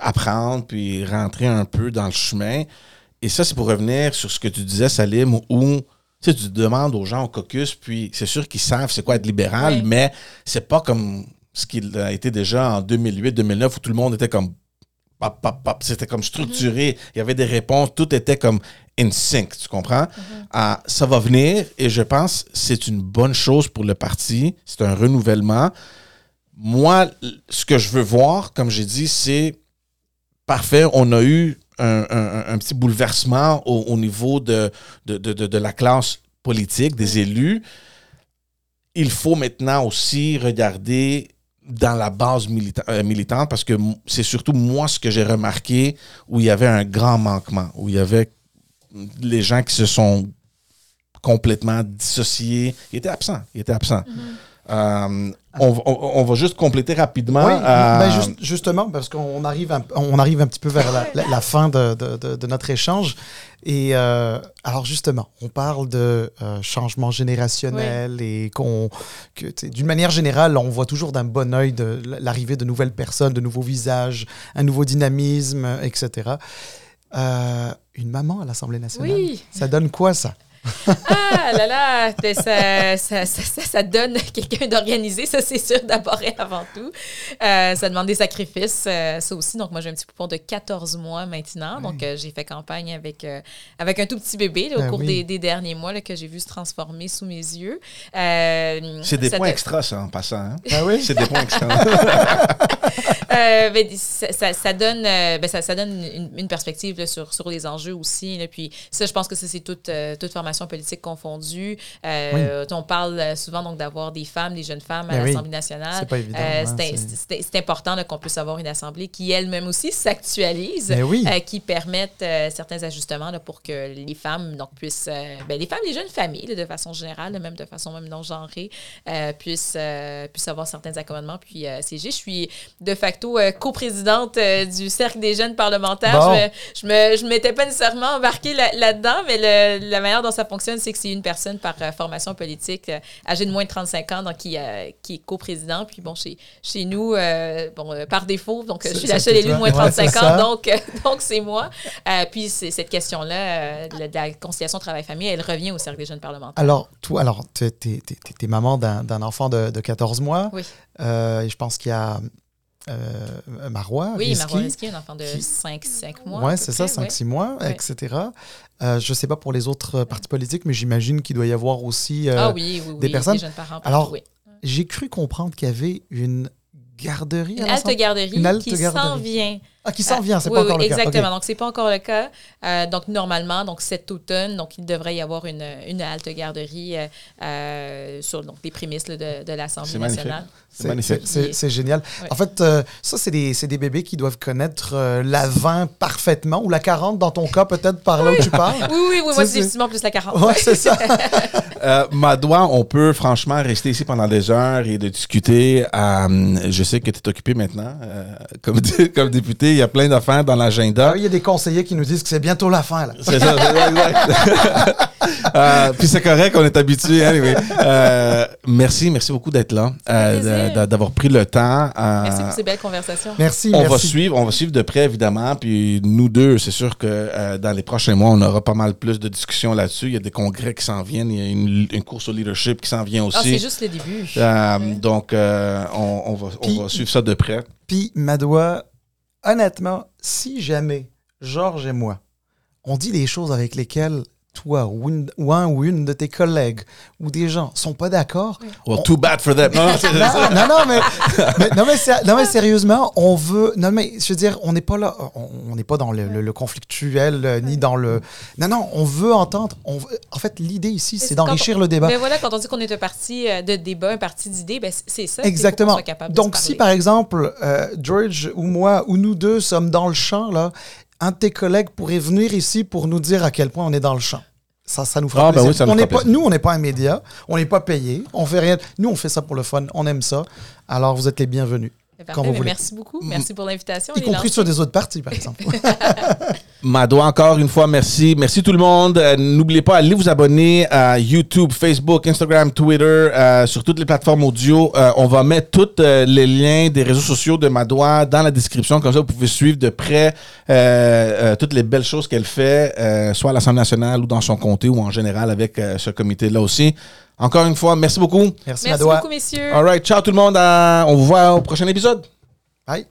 apprendre puis rentrer un peu dans le chemin. Et ça, c'est pour revenir sur ce que tu disais, Salim, où tu demandes aux gens au caucus, puis c'est sûr qu'ils savent c'est quoi être libéral, Oui. mais c'est pas comme ce qu'il a été déjà en 2008-2009 où tout le monde était comme C'était comme structuré. Il y avait des réponses. Tout était comme in sync. Tu comprends? Ah, ça va venir et je pense que c'est une bonne chose pour le parti. C'est un renouvellement. Moi, ce que je veux voir, comme j'ai dit, c'est parfait. On a eu un, un- un petit bouleversement au, au niveau de, de, de- de- de la classe politique, des élus. Il faut maintenant aussi regarder dans la base euh, militante parce que c'est surtout moi ce que j'ai remarqué où il y avait un grand manquement, où il y avait les gens qui se sont complètement dissociés. Ils étaient absents. Ils étaient absents. Euh, on, va- on- on va juste compléter rapidement. Oui, euh, ben juste- justement, parce qu'on arrive un, on arrive un petit peu vers la, la- la fin de, de- de- de notre échange. Et euh, alors justement, on parle de euh, changement générationnel et qu'on, d'une manière générale, on voit toujours d'un bon œil de l'arrivée de nouvelles personnes, de nouveaux visages, un nouveau dynamisme, etc. Euh, une maman à l'Assemblée nationale, Oui. ça donne quoi ça? Ah là là, ben, ça, ça, ça, ça- ça donne quelqu'un d'organisé, ça c'est sûr d'abord et avant tout. Euh, ça demande des sacrifices, euh, ça aussi. Donc moi j'ai un petit poupon de 14 mois maintenant, donc euh, j'ai fait campagne avec, euh, avec un tout petit bébé là, au Ben cours oui. des, des derniers mois là, que j'ai vu se transformer sous mes yeux. Euh, c'est des points te- extras, ça, en passant. hein? Ah oui? C'est des points extras. Euh, ben, ça, donne, ben, ça, ça donne une, une perspective là, sur, sur les enjeux aussi. là. Puis ça, je pense que ça, c'est toute, euh, toute formation politique confondue. Euh, On parle euh, souvent donc d'avoir des femmes, des jeunes femmes à Ben oui. l'Assemblée nationale. C'est pas évident, Euh, hein, important qu'on puisse avoir une assemblée qui elle-même aussi s'actualise, Ben oui. euh, qui permette certains ajustements là, pour que les femmes donc puissent, ben, les femmes, les jeunes familles là, de façon générale, même de façon même non genrée, puissent, puissent avoir certains accommodements puis siéger. Je suis de facto coprésidente du Cercle des jeunes parlementaires. Bon. Je me, je me, je m'étais pas nécessairement embarquée là- là-dedans, mais le- la manière dont ça fonctionne, c'est que c'est une personne par euh, formation politique euh, âgée de moins de 35 ans donc qui, euh, qui est coprésident. Puis bon, chez, chez nous, bon, par défaut, donc je suis la seule élue de moins de Ouais, 35 c'est ans, ça. donc donc c'est moi. Puis c'est cette question-là de la, de la conciliation travail-famille, elle revient au Cercle des jeunes parlementaires. Alors, toi, alors, t'es- t'es maman d'un, enfant de, de 14 mois. Oui. Et je pense qu'il y a euh, Marois, Oui, Rizki. Marois Risky, un enfant de qui- 5 mois. peu c'est ça, près, ouais. 5-6 mois, Ouais. etc. Euh, je ne sais pas pour les autres partis politiques, mais j'imagine qu'il doit y avoir aussi. euh, ah oui, oui, oui. des personnes- jeunes parents. Alors, oui. J'ai cru comprendre qu'il y avait une garderie Une halte garderie Une halte qui s'en vient Ah, qui s'en Euh, vient, c'est oui, pas oui, encore le cas. Exactement. Ok. Donc, c'est pas encore le cas. Euh, donc, normalement, donc cet automne, donc il devrait y avoir une, une halte garderie euh, euh, sur donc, des prémices là, de, de l'Assemblée nationale. C'est magnifique. C'est génial. En fait, euh, ça, c'est des, c'est des bébés qui doivent connaître euh, la 20 parfaitement, ou la 40 dans ton cas, peut-être par là où tu parles. Oui, oui, oui. Moi, C'est- définitivement plus la 40. Ouais, c'est ça. Euh, Madoua, on peut franchement rester ici pendant des heures et de discuter. Euh, je sais que tu es occupé maintenant euh, comme, comme député. Il y a plein d'affaires dans l'agenda. Ah, Il y a des conseillers qui nous disent que c'est bientôt la fin. Là. C'est ça, c'est ça, exact. Euh, puis c'est correct, on est habitué. Anyway. Euh, merci, merci beaucoup d'être là, euh, d'avoir pris le temps. euh, Merci pour ces belles conversations. Merci, on va suivre, on va suivre de près évidemment. Puis nous deux, c'est sûr que euh, dans les prochains mois, on aura pas mal plus de discussions là-dessus. Il y a des congrès qui s'en viennent, il y a une, une course au leadership qui s'en vient Ah, aussi. c'est juste le début. Euh, Ouais. Donc, euh, on, on va, on Puis- va suivre ça de près. Puis, Madoua, honnêtement, si jamais Georges et moi, on dit des choses avec lesquelles toi ou, une- ou un ou une de tes collègues ou des gens sont pas d'accord, Well, On- too bad for them. Non, non, mais, mais- non, mais, sé- non, mais sérieusement, on veut. Non, mais je veux dire, on n'est pas là. On n'est pas dans le, le- le conflictuel euh, ni dans le. Non, non, on veut entendre. On veut- en fait, l'idée ici, c'est d'enrichir le débat. Mais voilà, quand on dit qu'on est un parti euh, de débat, un parti d'idées, ben, c'est- ça. Exactement. Soit capable de Donc, si par exemple, euh, George ou moi ou nous deux sommes dans le champ, là, un de tes collègues pourrait venir ici pour nous dire à quel point on est dans le champ. Ça, ça nous fera Ah, ben plaisir. oui, ça nous on fera n'est pas, plaisir. nous, on n'est pas un média, on n'est pas payé, on fait rien. Nous, on fait ça pour le fun, on aime ça. Alors, vous êtes les bienvenus, quand parfait, vous mais voulez. Merci beaucoup. Merci pour l'invitation. y compris sur des autres parties, par exemple. Madoua, encore une fois, merci. Merci tout le monde. Euh, N'oubliez pas, allez vous abonner à YouTube, Facebook, Instagram, Twitter, euh, sur toutes les plateformes audio. Euh, on va mettre tous euh, les liens des réseaux sociaux de Madoua dans la description. Comme ça, vous pouvez suivre de près euh, euh, toutes les belles choses qu'elle fait, euh, soit à l'Assemblée nationale ou dans son comté ou en général avec euh, ce comité-là aussi. Encore une fois, merci beaucoup. Merci, Merci Madoua. beaucoup, messieurs. All right, ciao tout le monde. Euh, on vous voit au prochain épisode. Bye.